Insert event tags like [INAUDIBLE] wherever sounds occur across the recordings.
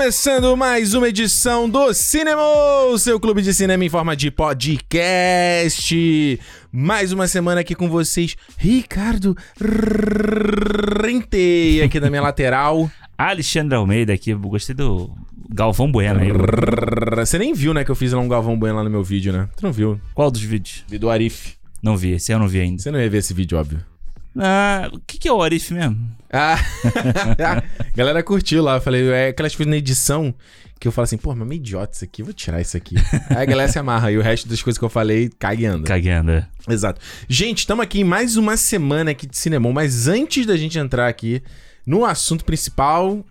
Começando mais uma edição do Cinema, seu clube de cinema em forma de podcast. Mais uma semana aqui com vocês, Ricardo Rentei, aqui da minha lateral. [LAUGHS] Alexandre Almeida aqui, eu gostei do Galvão Bueno aí. Você nem viu, né, que eu fiz lá um Galvão Bueno lá no meu vídeo, né? Tu não viu? Qual dos vídeos? Vídeo do Arif. Não vi, esse eu não vi ainda. Você não ia ver esse vídeo, óbvio. Ah, o que, que é o Arif mesmo? Ah, [LAUGHS] galera curtiu lá. Eu falei, é aquelas coisas na edição que eu falo assim, pô, mas meio idiota isso aqui, vou tirar isso aqui. [LAUGHS] Aí a galera se amarra e o resto das coisas que eu falei cagueando. Cagueando. é. Exato. Gente, estamos aqui em mais uma semana aqui de cinema, mas antes da gente entrar aqui no assunto principal,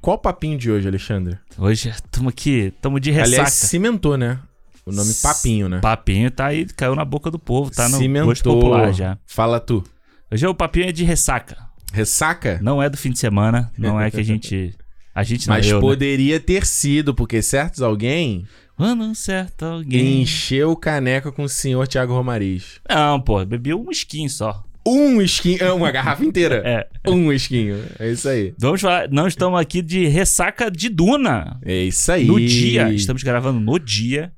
qual o papinho de hoje, Alexandre? Hoje estamos aqui, estamos de ressaca. Aliás, cimentou, né? O nome papinho, né? Papinho tá aí, caiu na boca do povo, tá no cimentou. gosto popular já. Fala tu. Hoje o papinho é de ressaca. Ressaca? Não é do fim de semana, não é que a gente... A gente não, Mas eu, né? poderia ter sido, porque certos alguém Mano, certo, alguém... encheu o caneco com o senhor Thiago Romariz. Não, pô, bebi um skin só. Um esquinho, é, uma garrafa inteira. [LAUGHS] É. Um esquinho. É isso aí. Vamos falar, não estamos aqui de ressaca de Duna. É isso aí. No dia, estamos gravando no dia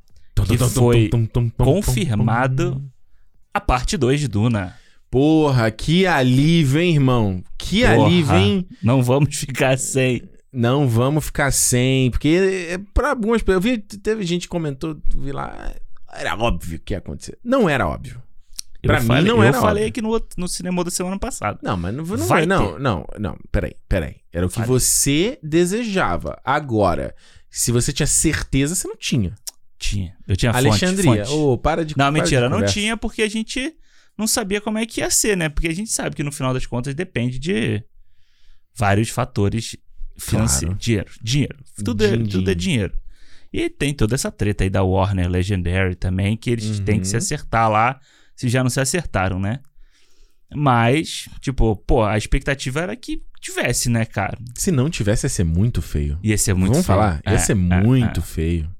que foi confirmado a parte 2 de Duna. Porra, que alívio, hein, irmão? Que Porra, alívio, hein? Não vamos ficar sem. Não vamos ficar sem, porque é, pra algumas pessoas. Eu vi, teve gente que comentou, vi lá, era óbvio que ia acontecer. Não era óbvio. Pra eu mim falei, não eu era falei óbvio. aqui no, outro- no cinema da semana passada. Não, mas não, não, Vai não, ter. não, não, peraí, peraí. Era o que você desejava. Agora, se você tinha certeza, você não tinha. Tinha. Eu tinha fonte, Alexandria, fonte. ô, para de Não, para de mentira, não conversa. tinha porque a gente não sabia como é que ia ser, né? Porque a gente sabe que no final das contas depende de vários fatores financeiros. Claro. Dinheiro, dinheiro. Tudo, é, Din, tudo é din. dinheiro. E tem toda essa treta aí da Warner Legendary também, que eles Uhum. têm que se acertar lá, se já não se acertaram, né? Mas, tipo, pô, a expectativa era que tivesse, né, cara? Se não tivesse, ia ser muito feio. Ia ser muito Vamos feio. falar? Ia É, ser é, muito é. feio.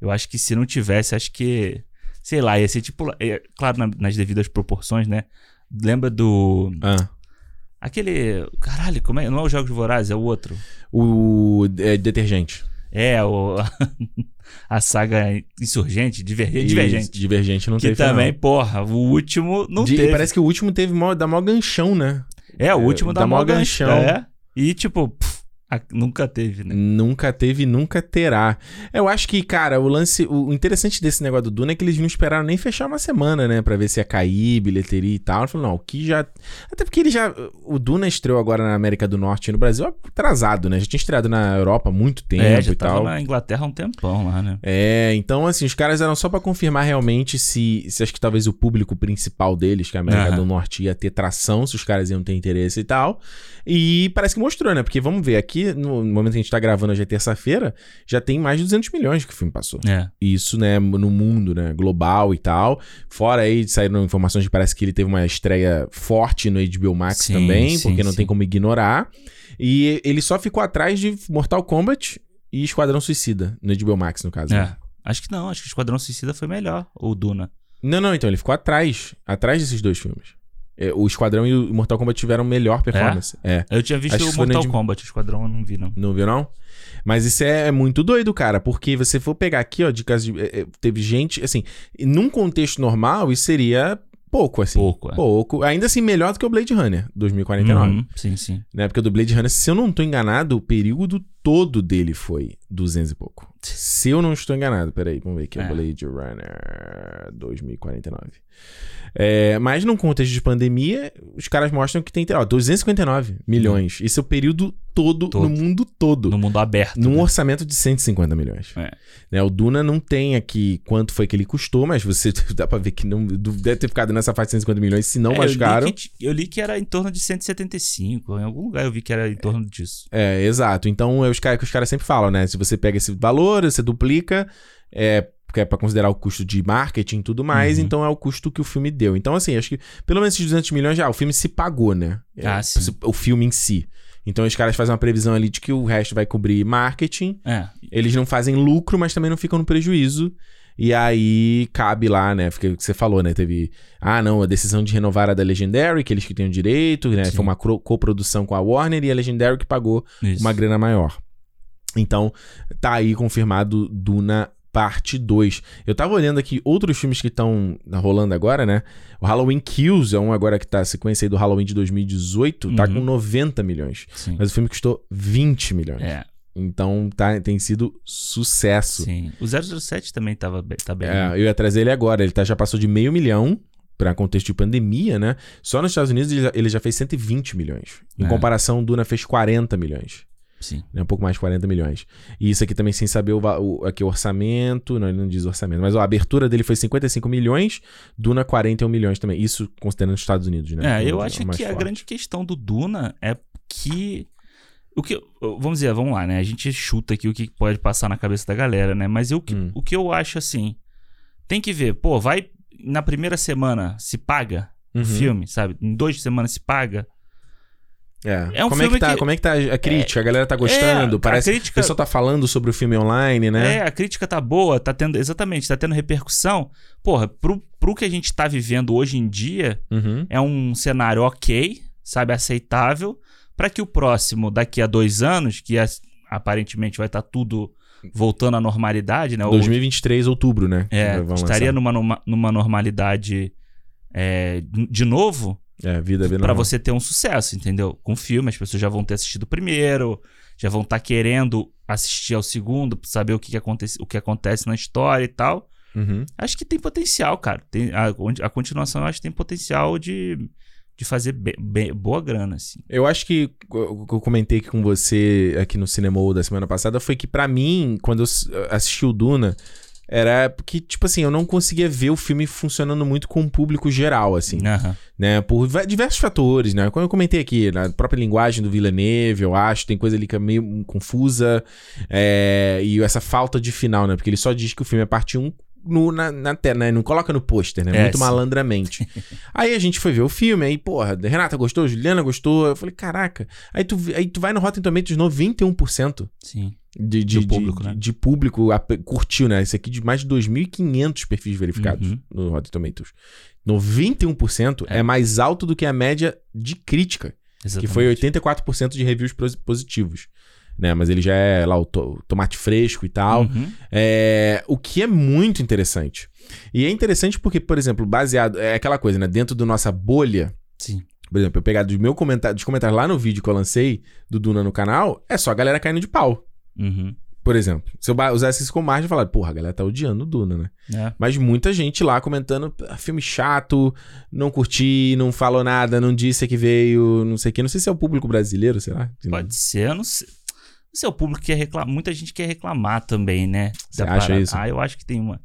Eu acho que se não tivesse, acho que. Sei lá, ia ser tipo. é, claro, na- nas devidas proporções, né? Lembra do. Ah. Aquele. Caralho, como é? Não é o Jogos Vorazes, é o outro. O é, detergente. É, o. [LAUGHS] a saga Insurgente, Divergente. Divergente. Divergente não Que teve. também, não. porra, o último não De- teve. Parece que o último teve mó, dá mó ganchão, né? É, o último é, da dá mó Morgan ganchão. É. E tipo, a- nunca teve, né? Nunca teve e nunca terá. Eu acho que, cara, o lance. O interessante desse negócio do Duna é que eles não esperaram nem fechar uma semana, né? Pra ver se ia cair, bilheteria e tal. Falaram, não, o que já. Até porque ele já. O Duna estreou agora na América do Norte e no Brasil atrasado, né? Já tinha estreado na Europa há muito tempo é, já e tava tal. na Inglaterra há um tempão lá, né? É, então assim, os caras eram só pra confirmar realmente se, se acho que talvez o público principal deles, que é a América Aham. do Norte, ia ter tração, se os caras iam ter interesse e tal. E parece que mostrou, né? Porque vamos ver, aqui no momento que a gente tá gravando hoje é terça-feira, já tem mais de 200 milhões que o filme passou. É. Isso, né, no mundo, né, global e tal. Fora aí, saíram informações de que parece que ele teve uma estreia forte no HBO Max Sim, também, sim, porque não sim. tem como ignorar. E ele só ficou atrás de Mortal Kombat e Esquadrão Suicida, no HBO Max, no caso. né? É. Acho que não, acho que Esquadrão Suicida foi melhor, ou Duna. Não, não, então ele ficou atrás, atrás desses dois filmes. É, o Esquadrão e o Mortal Kombat tiveram melhor performance. É. Eu tinha visto Acho o Mortal de- Kombat, o Esquadrão eu não vi, não. Não viu, não? Mas isso é muito doido, cara, porque você for pegar aqui, ó, dicas de. é, é, teve gente, assim, num contexto normal, isso seria pouco, assim. Pouco, é. Pouco. Ainda assim, melhor do que o Blade Runner, 2049. Uhum, sim, sim. Né? Porque o do Blade Runner, se eu não tô enganado, o período todo dele foi 200 e pouco. Se eu não estou enganado, peraí, vamos ver aqui. É. Blade Runner 2049. É, mas num contexto de pandemia, os caras mostram que tem, ó, 259 milhões. Isso é o período todo, Todo. no mundo todo. No mundo aberto. Num né? orçamento de 150 milhões. É. Né, o Duna não tem aqui quanto foi que ele custou, mas você [LAUGHS] dá pra ver que não deve ter ficado nessa faixa de 150 milhões, se não É, mais eu caro. que t- eu li que era em torno de 175. Em algum lugar eu vi que era em torno disso. É, exato. Então é os caras que os caras sempre falam, né? Se você pega esse valor, você duplica, é porque é pra considerar o custo de marketing e tudo mais, Uhum. então é o custo que o filme deu. Então, assim, acho que pelo menos esses 200 milhões já, o filme se pagou, né? É, Ah, sim. O filme em si. Então os caras fazem uma previsão ali de que o resto vai cobrir marketing. É. Eles não fazem lucro, mas também não ficam no prejuízo. E aí cabe lá, né? Fica o que você falou, né? Teve. Ah, não, a decisão de renovar a da Legendary, que eles que têm o direito, né? Sim. Foi uma coprodução com a Warner e a Legendary que pagou Isso. uma grana maior. Então, tá aí confirmado Duna parte 2. Eu tava olhando aqui outros filmes que estão rolando agora, né? O Halloween Kills é um agora que tá a sequência aí do Halloween de 2018, tá Uhum. com 90 milhões. Sim. Mas o filme custou 20 milhões. É, Então tá, tem sido sucesso. sim. O 007 também tava tá bem. É, eu ia trazer ele agora. Ele tá, já passou de meio milhão para contexto de pandemia, né? Só nos Estados Unidos ele já, ele já fez 120 milhões. Em É. comparação, o Duna fez 40 milhões. Sim. né? Um pouco mais de 40 milhões. E isso aqui também sem saber o, o, aqui, o orçamento. Não, ele não diz orçamento. Mas ó, a abertura dele foi 55 milhões, Duna 41 milhões também. Isso considerando os Estados Unidos, né? É, eu o acho mais que a forte. grande questão do Duna é que. O que vamos dizer, vamos lá, né? A gente chuta aqui o que pode passar na cabeça da galera, né? Mas eu, Hum. o que eu acho assim. Tem que ver, pô, vai. Na primeira semana se paga Uhum. o filme, sabe? Em duas semanas se paga. É. É um como, é que filme tá, que- como é que tá a crítica? a galera tá gostando? É, Parece a que o crítica- pessoal tá falando sobre o filme online, né? É, a crítica tá boa, tá tendo. Exatamente, tá tendo repercussão. Porra, pro, pro que a gente tá vivendo hoje em dia, Uhum. é um cenário ok, sabe, aceitável, para que o próximo, daqui a dois anos, que aparentemente vai estar tudo voltando à normalidade, né? Ou- 2023, outubro, né? é, estaria lançar. numa, numa normalidade é, de novo, É, vida, vida para normal. você ter um sucesso, entendeu? Com o filme, as pessoas já vão ter assistido o primeiro, já vão estar querendo assistir ao segundo, pra saber o que, que, acontece, o que acontece na história e tal. Uhum. Acho que tem potencial, cara. Tem, a, a continuação eu acho que tem potencial de, de fazer be- be- boa grana, assim. Eu acho que o que eu comentei com você aqui no Cinema da semana passada foi que pra mim, quando eu assisti o Duna, era porque, tipo assim, eu não conseguia ver o filme funcionando muito com o público geral, assim, Aham. né? Por diversos fatores, né? Como eu comentei aqui, na própria linguagem do Villeneuve, eu acho, tem coisa ali que é meio confusa, é, e essa falta de final, né? Porque ele só diz que o filme é parte 1 no, na, na tela, né? Não coloca no pôster, né? É, Muito sim. malandramente. [LAUGHS] aí a gente foi ver o filme, aí, porra, Renata gostou, Juliana gostou. Eu falei, caraca. Aí tu, aí tu vai no Rotten Tomatoes, 91% Sim. de, de, de- público, de, né? de público ap- curtiu, né? Esse aqui de mais de 2.500 perfis verificados Uhum. no Rotten Tomatoes. 91% é. É. mais alto do que a média de crítica, que Exatamente. foi 84% de reviews positivos. Né, mas ele já é lá o to- tomate fresco e tal. Uhum. É, o que é muito interessante. E é interessante porque, por exemplo, baseado. É aquela coisa, né? Dentro da nossa bolha. Sim. Por exemplo, eu pegar dos comentários lá no vídeo que eu lancei do Duna no canal, é só a galera caindo de pau. Uhum. Por exemplo, se eu usasse isso como margem, eu falar, porra, a galera tá odiando o Duna, né? É. Mas muita gente lá comentando, "Ah, filme chato, não curti, não falou nada, não disse que veio, não sei o quê. Não sei se é o público brasileiro, será? Pode ser, eu não sei. O público quer reclamar. Muita gente quer reclamar também, né? Você acha parada. isso? Ah, eu acho que tem uma.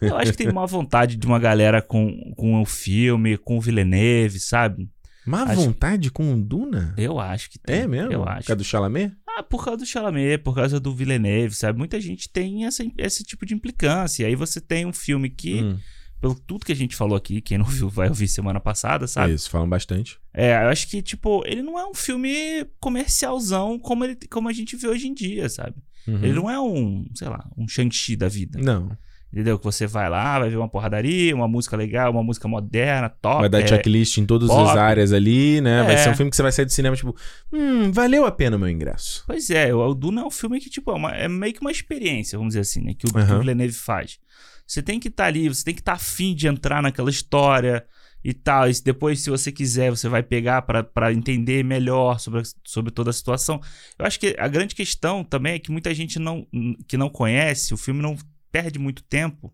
Eu acho que tem uma vontade de uma galera com, com o filme, com o Villeneuve, sabe? Má Acho- vontade com o Duna? Eu acho que tem. É mesmo? Eu Por acho. causa do Chalamet? Ah, por causa do Chalamet, por causa do Villeneuve, sabe? Muita gente tem essa, esse tipo de implicância. E aí você tem um filme que, Hum, pelo tudo que a gente falou aqui, quem não viu vai ouvir semana passada, sabe? isso, falam bastante. É, eu acho que, tipo, ele não é um filme comercialzão como, ele, como a gente vê hoje em dia, sabe? Uhum. Ele não é um, sei lá, um Shang-Chi da vida. Não. Entendeu? Que você vai lá, vai ver uma porradaria, uma música legal, uma música moderna, top. Vai dar é, checklist em todas pop. as áreas ali, né? Vai É. ser um filme que você vai sair do cinema, tipo, hum, valeu a pena o meu ingresso. Pois é, o Duna é um filme que, tipo, é, uma- é meio que uma experiência, vamos dizer assim, né? Que o, que Aham. o Villeneuve faz. Você tem que estar ali, você tem que estar afim de entrar naquela história e tal. E depois, se você quiser, você vai pegar pra entender melhor sobre, sobre toda a situação. Eu acho que a grande questão também é que muita gente não, que não conhece, o filme não perde muito tempo,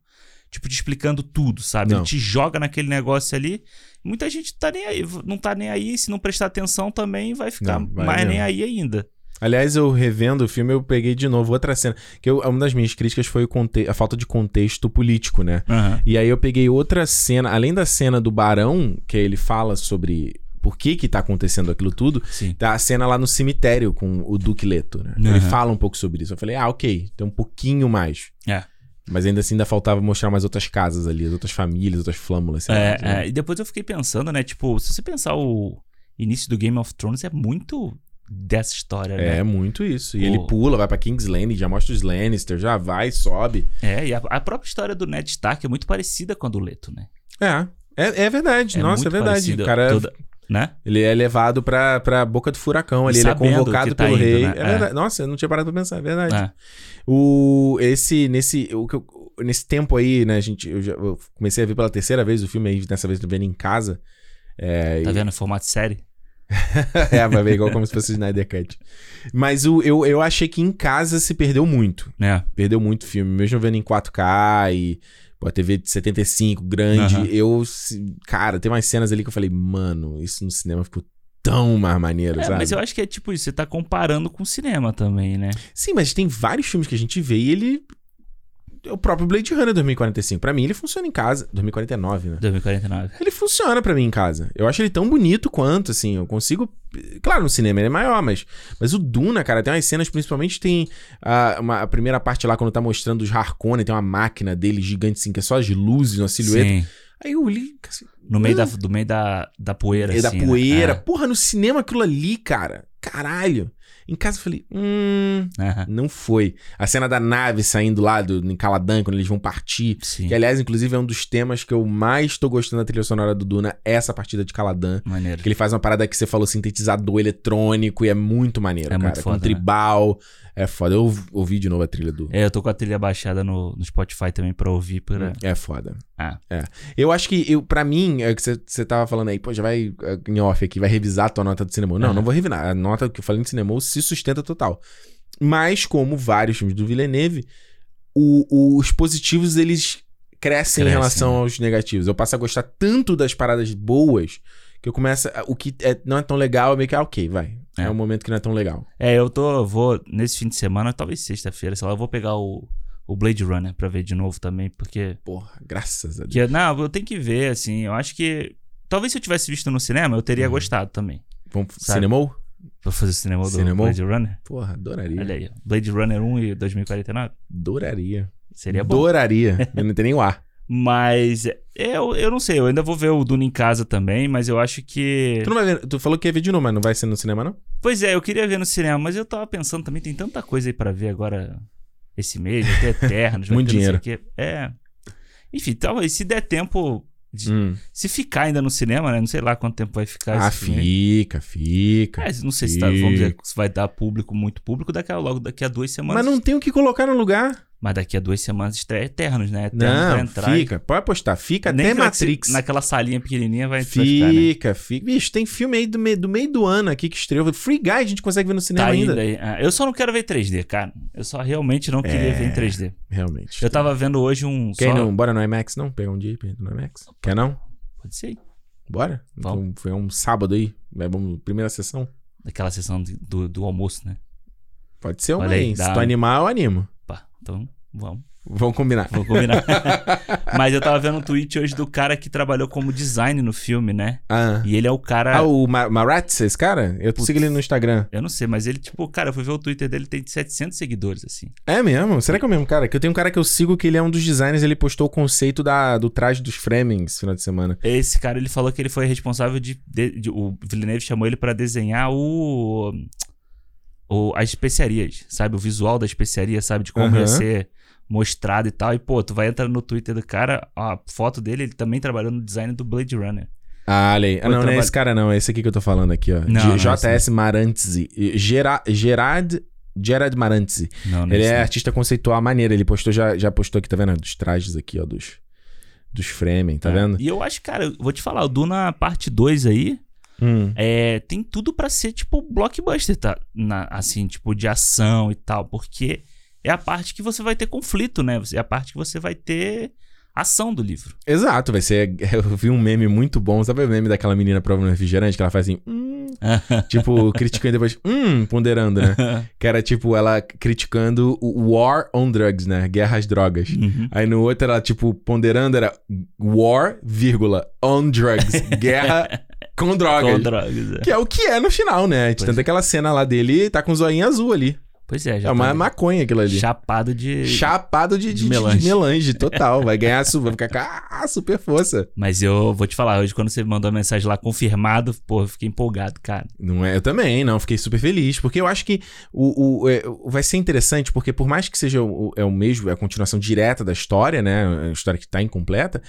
tipo, te explicando tudo, sabe? Não. Ele te joga naquele negócio ali. Muita gente tá nem aí, não tá nem aí. Se não prestar atenção também vai ficar Não, vai mais mesmo. nem aí ainda. Aliás, eu revendo o filme, eu peguei de novo outra cena. Que eu- uma das minhas críticas foi a falta de contexto político, né? Aham. E aí eu peguei outra cena, além da cena do Barão, que ele fala sobre por que que tá acontecendo aquilo tudo, Sim. tá a cena lá no cemitério com o Duque Leto, né? Ele Aham. fala um pouco sobre isso. Eu falei, ah, ok, tem um pouquinho mais. É. Mas ainda assim ainda faltava mostrar mais outras casas ali, as outras famílias, outras flâmulas. sei É, lá. é, e depois eu fiquei pensando, né? Tipo, se você pensar o início do Game of Thrones, é muito dessa história, É, né? muito isso. E O- ele pula, vai pra King's Landing, já mostra os Lannister, já vai, sobe. É, e a, a própria história do Ned Stark é muito parecida com a do Leto, né? É, é, é verdade. É Nossa, é verdade. O cara Toda- né? Ele é levado pra, pra boca do furacão ali. Ele é convocado tá pelo indo, rei. né? É É. verdade. Nossa, eu não tinha parado pra pensar, é verdade. É. O, esse, nesse, o, nesse tempo aí, né, a gente, eu, já, eu comecei a ver pela terceira vez o filme aí, dessa vez vendo em casa. É, Tá e- vendo em formato de série? [LAUGHS] é, vai ver igual como se fosse Snyder Cut. Mas o, eu, eu achei que em casa se perdeu muito. Né? Perdeu muito filme. Mesmo vendo em 4K e pô, a TV de 75, grande. Aham. Eu, cara, tem umas cenas ali que eu falei, mano, isso no cinema ficou tão mais maneiro, É, sabe? mas eu acho que é tipo isso, você tá comparando com o cinema também, né? Sim, mas tem vários filmes que a gente vê e ele. O próprio Blade Runner 2045. Pra mim, ele funciona em casa. 2049, né? 2049. Ele funciona pra mim em casa. Eu acho ele tão bonito quanto, assim. Eu consigo. Claro, no cinema ele é maior, mas. Mas o Duna, cara, tem umas cenas, principalmente tem a, uma, a primeira parte lá, quando tá mostrando os Harkonnen, tem uma máquina dele gigante, assim, que é só as luzes, uma silhueta. Sim. Aí eu li. Assim, No meio, da, do meio da, da poeira, é da assim, né? poeira. É. Porra, no cinema aquilo ali, cara. Caralho. Em casa eu falei, hum. Não foi. A cena da nave saindo lá do, em Caladan, quando eles vão partir. Sim. Que, aliás, inclusive, é um dos temas que eu mais tô gostando da trilha sonora do Duna, essa partida de Caladan. Maneiro. Que ele faz uma parada que você falou, sintetizador eletrônico, e é muito maneiro, É cara. muito Com foda, tribal. É foda. Eu ouvi- de novo a trilha do. É, eu tô com a trilha baixada no, no Spotify também pra ouvir. Pra... É foda. Ah. É. Eu acho que, eu, pra mim, é o que você- tava falando aí, pô, já vai é, em off aqui, vai revisar a tua nota do cinema. Não, não vou revisar. A nota que eu falei no cinema se sustenta total. Mas, como vários filmes do Villeneuve, o- os positivos, eles crescem em Crescem, relação né? aos negativos. Eu passo a gostar tanto das paradas boas que eu começo. a- O que é- não é tão legal, é meio que, ah, ok, vai. É. É. um momento que não é tão legal. É, eu tô, vou, nesse fim de semana, talvez sexta-feira, sei lá, eu vou pegar o, o Blade Runner pra ver de novo também, porque... Porra, graças a Deus. Que, não, eu tenho que ver, assim, eu acho que... Talvez se eu tivesse visto no cinema, eu teria Uhum. gostado também. Vamos Sabe? Cinemou? Pra fazer o cinema do Cinemou? Blade Runner. Porra, adoraria. Olha aí. Blade Runner 1 e 2049. Adoraria. Seria bom. Adoraria. eu [LAUGHS] não tenho nem o ar. Mas é, eu, eu não sei, eu ainda vou ver o Duna em casa também, mas eu acho que. Tu, não vai ver, tu falou que ia ver de novo, mas não vai ser no cinema, não? Pois é, eu queria ver no cinema, mas eu tava pensando também, tem tanta coisa aí pra ver agora esse mês, ter [LAUGHS] Eternos, Muito ter dinheiro. É. Enfim, talvez se der tempo. de- Hum. Se ficar ainda no cinema, né? Não sei lá quanto tempo vai ficar Ah, esse fica, fica. É, não sei se tá, dizer, se vai dar público, muito público, daqui a, logo daqui a duas semanas. Mas não tem o que colocar no lugar. Mas daqui a duas semanas estreia Eternos, né? Eternos vai Não, entrar. e- fica. Pode apostar. Fica Nem até vai Matrix. ser- Naquela salinha pequenininha vai, vai ficar, né? Fica, fica. Bicho, tem filme aí do meio, do meio do ano aqui que estreou. Free Guy a gente consegue ver no cinema Tá ainda. Ah, eu só não quero ver 3D, cara. Eu só realmente não queria É. ver em 3D. Realmente. Eu tava vendo hoje um. Quer só... não? Bora no IMAX, não? Pegar um dia e no IMAX? Quer não? Pode ser. Bora? Vamos. Então, foi um sábado aí. Vai, vamos, primeira sessão. Daquela sessão de- do, do almoço, né? Pode ser uma Olha aí. Se tu animar, eu animo. Então vamos. Vamos combinar. Vamos combinar. [LAUGHS] Mas eu tava vendo um tweet hoje do cara que trabalhou como design no filme, né? Ah, E ele é o cara. ah o Ma- Maratz, esse cara? Eu Putz. sigo ele no Instagram. Eu não sei, mas ele, tipo, cara, eu fui ver o Twitter dele, tem 700 seguidores, assim. É mesmo? Será que é o mesmo cara? Que eu tenho um cara que eu sigo que ele é um dos designers, ele postou o conceito da, do traje dos Fremens no final de semana. Esse cara, ele falou que ele foi responsável de. de- de- o Villeneuve chamou ele pra desenhar o, o. as especiarias, sabe? O visual da especiaria, sabe? De como Aham. ia ser mostrado e tal. E, pô, tu vai entrar no Twitter do cara, a foto dele, ele também trabalhou no design do Blade Runner. Ah, aí. Ah, não, não é esse cara não, é esse aqui que eu tô falando aqui, ó. Não, não é JS Marantzi. Gera, Gerard, Gerard Marantzi. Não, não Ele esse é não. artista conceitual maneiro, ele postou, já, já postou aqui, tá vendo? Dos trajes aqui, ó, dos, dos Fremen, tá É. vendo? E eu acho, cara, eu vou te falar, o Duna parte 2 aí, Hum. é, tem tudo pra ser, tipo, blockbuster, tá? Na- assim, tipo, de ação e tal, porque é a parte que você vai ter conflito, né? É a parte que você vai ter ação do livro. Exato, vai ser. [LAUGHS] Eu vi um meme muito bom, sabe o meme daquela menina prova no refrigerante que ela faz assim, hum, [LAUGHS] tipo, criticando e depois, hum, ponderando, né? [LAUGHS] Que era tipo ela criticando o War on Drugs, né? Guerra às drogas. Uhum. Aí no outro ela, tipo, ponderando era War, vírgula, on drugs. Guerra com drogas. Com drogas, é. Que é o que é no final, né? A gente Pois tem aquela cena lá dele tá com o zoinho azul ali. Pois é, já é uma tá maconha aquilo ali. chapado de... Chapado de, de, de melange. de melange, total. Vai ganhar, [LAUGHS] su- vai ficar com a super força. Mas eu vou te falar, hoje quando você mandou a mensagem lá confirmado, pô, eu fiquei empolgado, cara. Não é, eu também, não, fiquei super feliz, porque eu acho que o, o- é, vai ser interessante, porque por mais que seja o, é o mesmo, é a continuação direta da história, né, a história que tá incompleta,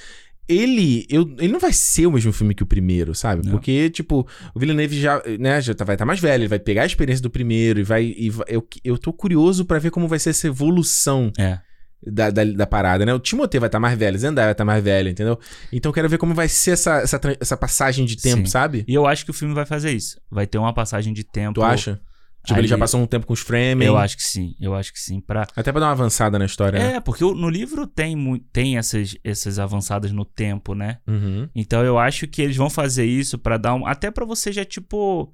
ele, eu, ele não vai ser o mesmo filme que o primeiro, sabe? Não. Porque, tipo, o Villeneuve já, né, já tá, vai estar mais velho, ele vai pegar a experiência do primeiro e vai. E vai- eu, eu tô curioso pra ver como vai ser essa evolução É. da, da, da parada, né? O Timothée vai estar mais velho, Zendaya vai estar mais velho, entendeu? Então eu quero ver como vai ser essa, essa, essa passagem de tempo, Sim. sabe? E eu acho que o filme vai fazer isso. Vai ter uma passagem de tempo. Tu acha? Tipo, ele ali- já passou um tempo com os framing. Eu acho que sim. Eu acho que sim. Pra... Até pra dar uma avançada na história, né? É, porque o- no livro tem, tem essas, essas avançadas no tempo, né? Uhum. Então eu acho que eles vão fazer isso pra dar um. Até pra você já, tipo.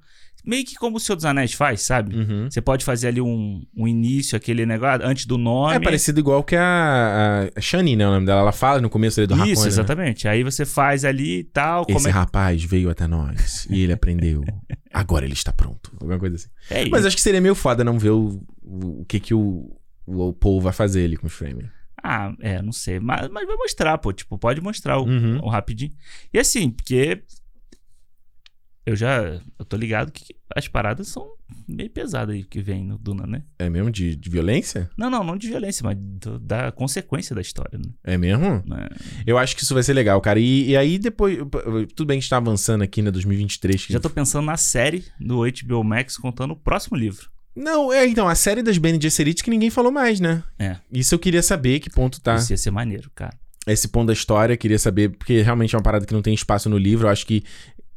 Meio que como o Senhor dos Anéis faz, sabe? Uhum. Você pode fazer ali um, um início, aquele negócio, antes do nome. É parecido igual que a, a Shani, né? O nome dela. Ela fala no começo ali do Isso, Hakone, né? exatamente. Aí você faz ali e tal. Esse como rapaz veio até nós e ele aprendeu. [LAUGHS] Agora ele está pronto. Alguma coisa assim. é. Mas acho que seria meio foda não ver o, o, o que que o, o Paul vai fazer ali com os framing. Ah, é, não sei. Mas, mas vai mostrar, pô. Tipo, pode mostrar o, Uhum. o rapidinho. E assim, porque. Eu já. Eu tô ligado que as paradas são meio pesadas aí que vem no Duna, né? É mesmo? De, de violência? Não, não, não de violência, mas do- da consequência da história, né? É mesmo? Né? Eu acho que isso vai ser legal, cara. E, e aí depois. Tudo bem que a gente tá avançando aqui, né? 2023. que- Já tô pensando na série do HBO Max contando o próximo livro. Não, é então, a série das Bene Gesserit que ninguém falou mais, né? É. Isso eu queria saber que ponto tá. Isso ia ser maneiro, cara. esse ponto da história, queria saber, porque realmente é uma parada que não tem espaço no livro. Eu acho que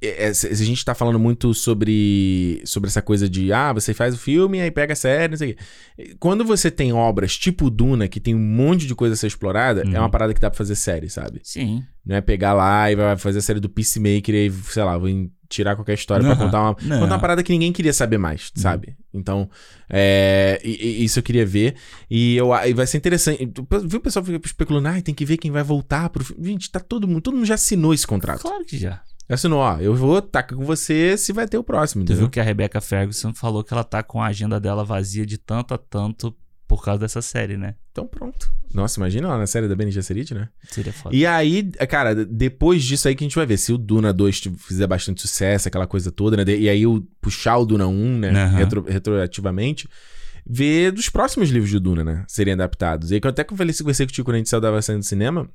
é, é, se a gente tá falando muito sobre, sobre essa coisa de, ah, você faz o filme, aí pega a série, não sei o quê. Quando você tem obras tipo Duna, que tem um monte de coisa a ser explorada, Uhum. é uma parada que dá pra fazer série, sabe? Sim. Não é pegar lá e vai fazer a série do Peacemaker e aí, sei lá, vou tirar qualquer história pra Aham. contar uma, Não. contar uma parada que ninguém queria saber mais, Uhum. sabe? Então, é, e- e isso eu queria ver. E, eu, e vai ser interessante. Viu o pessoal fica especulando, ah, tem que ver quem vai voltar pro filme. Gente, tá todo mundo, todo mundo já assinou esse contrato. Claro que já. Já assinou, ó, eu vou tacar com você se vai ter o próximo, Tu entendeu? viu que a Rebecca Ferguson falou que ela tá com a agenda dela vazia de tanto a tanto por causa dessa série, né? Então pronto. Nossa, imagina lá na série da Bene Gesserit, né? Seria foda. E aí, cara, depois disso aí que a gente vai ver. Se o Duna 2 fizer bastante sucesso, aquela coisa toda, né? E aí o, puxar o Duna 1, né? Aham. retro- retroativamente. Ver dos próximos livros de Duna, né? Serem adaptados. E aí que eu até conversei contigo quando a gente saiu da saindo do cinema.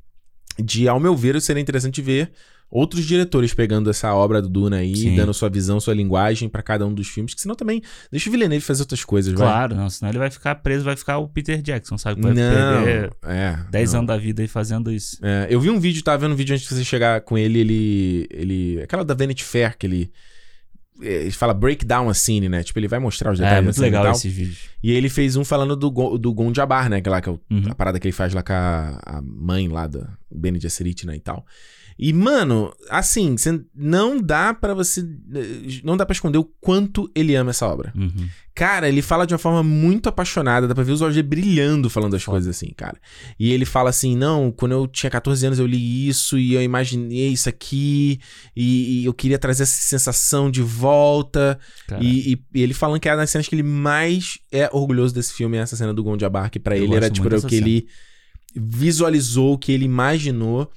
De, ao meu ver, seria interessante ver outros diretores pegando essa obra do Duna aí, Sim. dando sua visão, sua linguagem pra cada um dos filmes, que senão também deixa o Villeneuve fazer outras coisas, vai. Claro, não, senão ele vai ficar preso, vai ficar o Peter Jackson, sabe? Vai Não, perder é. 10 não. anos da vida aí fazendo isso. É, eu vi um vídeo, tava vendo um vídeo antes de você chegar com ele, ele. ele aquela da Vanity Fair, que ele. É, Ele fala breakdown a scene, né? Tipo, ele vai mostrar os detalhes É, muito legal tal. esses vídeos. E ele fez um falando do, Gon- do Gon Jabbar, né? Aquela que é o- Uhum. a parada que ele faz lá com a, a mãe lá da Bene Gesserit, né? E tal. E, mano, assim, não dá pra você. Não dá pra esconder o quanto ele ama essa obra. Uhum. Cara, ele fala de uma forma muito apaixonada, dá pra ver os olhos dele brilhando falando as Foda. coisas assim, cara. E ele fala assim: não, quando eu tinha 14 anos eu li isso e eu imaginei isso aqui e, e eu queria trazer essa sensação de volta. E, e- e ele falando que é uma das cenas que ele mais é orgulhoso desse filme é essa cena do Gon Jabbar, que pra Eu ele era tipo o que ele visualizou, o que ele imaginou.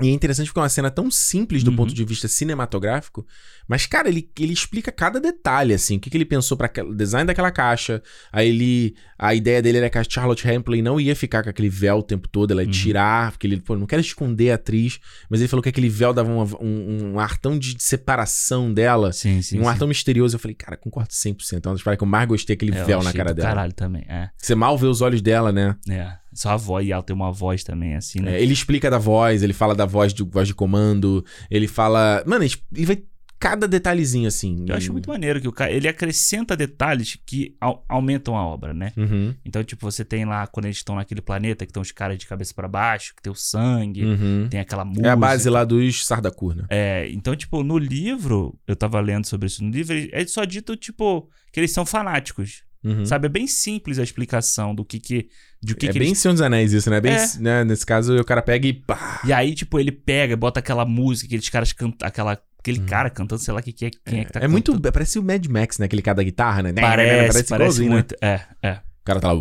E é interessante porque é uma cena tão simples do Uhum. ponto de vista cinematográfico, mas, cara, ele, ele explica cada detalhe, assim, o que, que ele pensou para o design daquela caixa. Aí ele. A ideia dele era que a Charlotte Rampling não ia ficar com aquele véu o tempo todo, ela ia Uhum. tirar, porque ele, pô, não quero esconder a atriz, mas ele falou que aquele véu dava uma- um, um ar tão de separação dela. sim, sim. um ar sim. tão misterioso. Eu falei, cara, concordo 100%. É uma das paradas que eu mais gostei, aquele É, véu na cara do dela. Caralho também, é. Você mal vê os olhos dela, né? É. Só a voz, e ela tem uma voz também, assim, né? É, ele explica da voz, ele fala da voz de, voz de comando, ele fala. Mano, ele vai. Cada detalhezinho assim. Eu acho muito maneiro que o cara, ele acrescenta detalhes que au- aumentam a obra, né? Uhum, Então, tipo, você tem lá, quando eles estão naquele planeta, que estão os caras de cabeça pra baixo, que tem o sangue, uhum. tem aquela música. É a base lá dos Sardakur, né? É, então, tipo, no livro, eu tava lendo sobre isso no livro, é só dito, tipo, que eles são fanáticos. Uhum. Sabe? É bem simples a explicação do que que. De que é que bem eles... Senhor dos Anéis isso, né? Bem, É. né? Nesse caso, o cara pega e pá. E aí, tipo, ele pega, bota aquela música, aqueles caras cantam. Aquela... Aquele Uhum. cara cantando, sei lá que, que é, quem é, que tá É muito. cantando. Parece o Mad Max, né? Aquele cara da guitarra, né? Parece, parece, igualzinho, né? muito. É, é. O cara tá lá.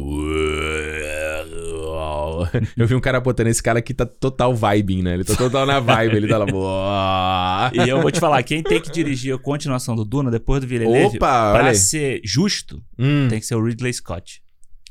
[LAUGHS] Eu vi um cara botando esse cara aqui tá total vibing, né? Ele tá total na vibe, ele tá lá. E eu vou te falar, quem tem que dirigir a continuação do Duna depois do Villeneuve, Opa, pra ser justo, Hum. tem que ser o Ridley Scott.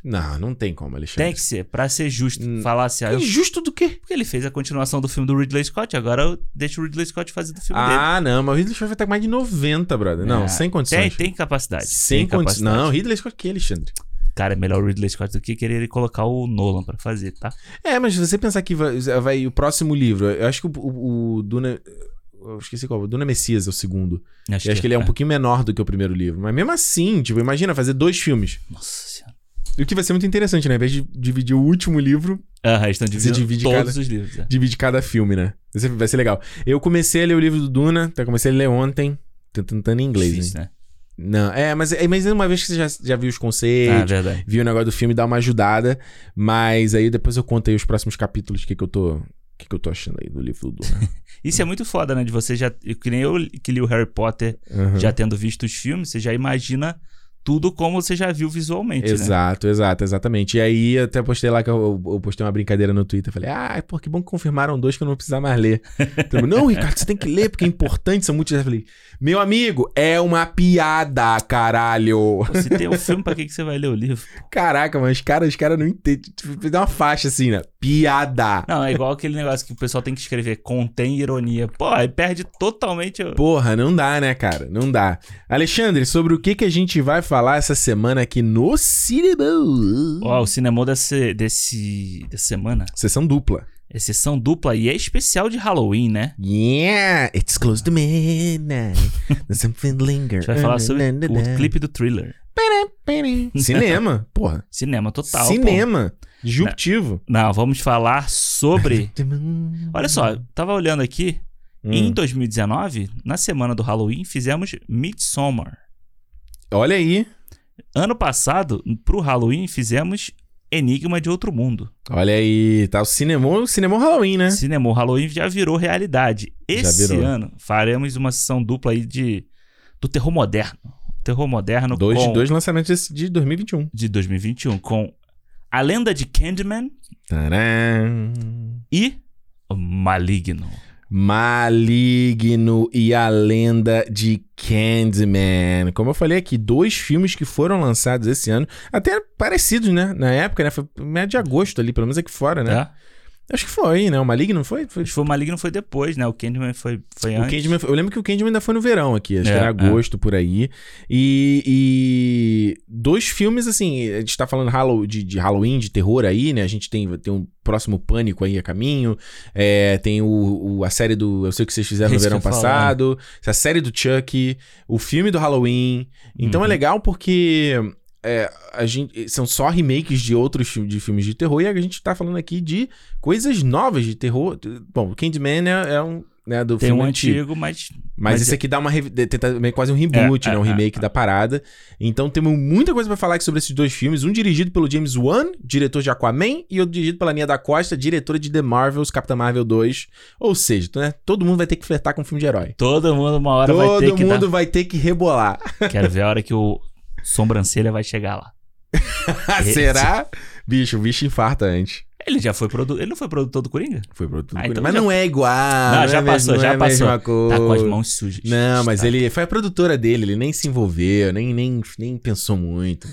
Não, não tem como, Alexandre. Tem que ser, pra ser justo. Hum, Falar assim, ó, eu- Injusto do quê? porque ele fez a continuação do filme do Ridley Scott, agora eu deixo o Ridley Scott fazer do filme dele. Ah, não, mas o Ridley Scott vai estar com mais de 90, brother. Não, É, sem Tem, condições. tem capacidade. Sem tem condições. Não, Ridley Scott que Alexandre. Cara, é melhor o Ridley Scott do que querer colocar o Nolan pra fazer, tá? É, mas se você pensar que vai, vai o próximo livro, eu acho que o, o, o Duna. Eu esqueci qual. O Duna Messias é o segundo. Eu acho que ele é um pouquinho menor do que o primeiro livro. Mas mesmo assim, tipo, imagina fazer dois filmes. Nossa senhora. O que vai ser muito interessante, né? Ao invés de dividir o último livro, Aham, eles estão Você dividindo divide todos cada- os livros. é. divide cada filme, né? Vai ser, vai ser legal. Eu comecei a ler o livro do Duna, tá? comecei a ler ontem. Tentando em inglês, Difícil, né? Não, é, mas, é, mas uma vez que você já, já viu os Ah, conceitos, verdade. viu o negócio do filme, dá uma ajudada. Mas aí depois eu contei os próximos capítulos, o que, que eu tô. O que, que eu tô achando aí do livro do Duna. [LAUGHS] Isso é muito foda, né? De você já. Que nem eu que li o Harry Potter, Uhum. já tendo visto os filmes, você já imagina tudo como você já viu visualmente, né? Exato, exato, exatamente. E aí eu até postei lá que eu, eu postei uma brincadeira no Twitter. Falei, ah, pô, que bom que confirmaram dois que eu não vou precisar mais ler. [LAUGHS] Então, não, Ricardo, você tem que ler, porque é importante, são muitos. Eu falei, meu amigo, é uma piada, caralho. Pô, Se tem um filme, pra que, que você vai ler o livro? Caraca, mas os caras os cara não entendem. Tipo, dá uma faixa assim, né? Piada. Não, é igual aquele negócio que o pessoal tem que escrever contém ironia. Pô, aí perde totalmente. o- Porra, não dá, né, cara? Não dá. Alexandre, sobre o que, que a gente vai falar essa semana aqui no Cinema? Ó, o cinema desse, desse, dessa semana Sessão dupla. é sessão dupla e é especial de Halloween, né? Yeah, it's close to midnight. [LAUGHS] Something linger. A gente vai falar sobre o clipe do thriller. [LAUGHS] Cinema, porra. Cinema total. Cinema. Disruptivo. Não, vamos falar sobre. [LAUGHS] Olha só, tava olhando aqui. Em Hum. 2019, na semana do Halloween, fizemos Midsommar. Olha aí. Ano passado, pro Halloween, fizemos Enigma de Outro Mundo. Olha aí. Tá o cinema, o cinema Halloween, né? Cinema Halloween já virou realidade. Esse virou. ano faremos uma sessão dupla aí de do terror moderno. Terror moderno Dois, com, dois lançamentos de 2021. de 2021 com A Lenda de Candyman Tcharam. e Maligno. Maligno e a Lenda de Candyman. Como eu falei aqui, dois filmes que foram lançados esse ano, até parecidos, né? Na época, né? Foi médio de agosto ali, pelo menos aqui fora, né? Tá? Acho que foi, né? O Maligno não foi? foi... Acho que o Maligno foi depois, né? O Candyman foi, foi O antes. Candyman, eu lembro que o Candyman ainda foi no verão aqui, acho É, que era é. agosto por aí. E, e dois filmes, assim, a gente tá falando de, de Halloween, de terror aí, né? A gente tem, tem um próximo Pânico aí a caminho. É, tem o, o- a série do Eu Sei O Que Vocês Fizeram no [LAUGHS] Isso que Verão. Passado, a série do Chuck, o filme do Halloween. Então é Uhum. legal porque... é, a gente, são só remakes de outros de filmes de terror e a gente tá falando aqui de coisas novas de terror. Bom, o Candyman é, é um... Né, do Tem filme um antigo. antigo, mas. Mas, Mas esse é- aqui dá uma. Tenta, meio quase um reboot, É, né? Um é, remake da parada. Então temos muita coisa pra falar aqui sobre esses dois filmes. Um dirigido pelo James Wan, diretor de Aquaman, e outro dirigido pela Nia da Costa, diretora de The Marvels, Capitã Marvel 2. Ou seja, né? todo mundo vai ter que flertar com filme de herói. Todo mundo, uma hora vai ter Todo que mundo vai ter que rebolar. dar. Quero ver a hora que o Sobrancelha vai chegar lá. [LAUGHS] Será? Bicho, o bicho infarta antes. Ele já foi produtor. Ele não foi produtor do Coringa? Foi pro tudo Ah, por- então Mas já- não é igual. Não, é já mesmo- passou, não já é passou. mesma coisa. Tá com as mãos sujas. Não, mas Tá. ele foi a produtora dele, ele nem se envolveu, nem, nem, nem pensou muito.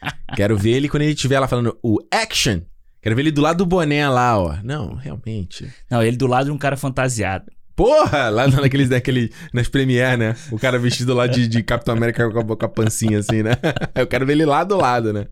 [LAUGHS] Quero ver ele quando ele estiver lá falando o action. Quero ver ele do lado do boné lá, ó. Não, realmente. Não, ele do lado de um cara fantasiado. Porra! Lá naqueles, naquele, nas Premiere, né? O cara vestido lá de, de Capitão América com a, com a pancinha assim, né? [LAUGHS] Eu quero ver ele lá do lado, né?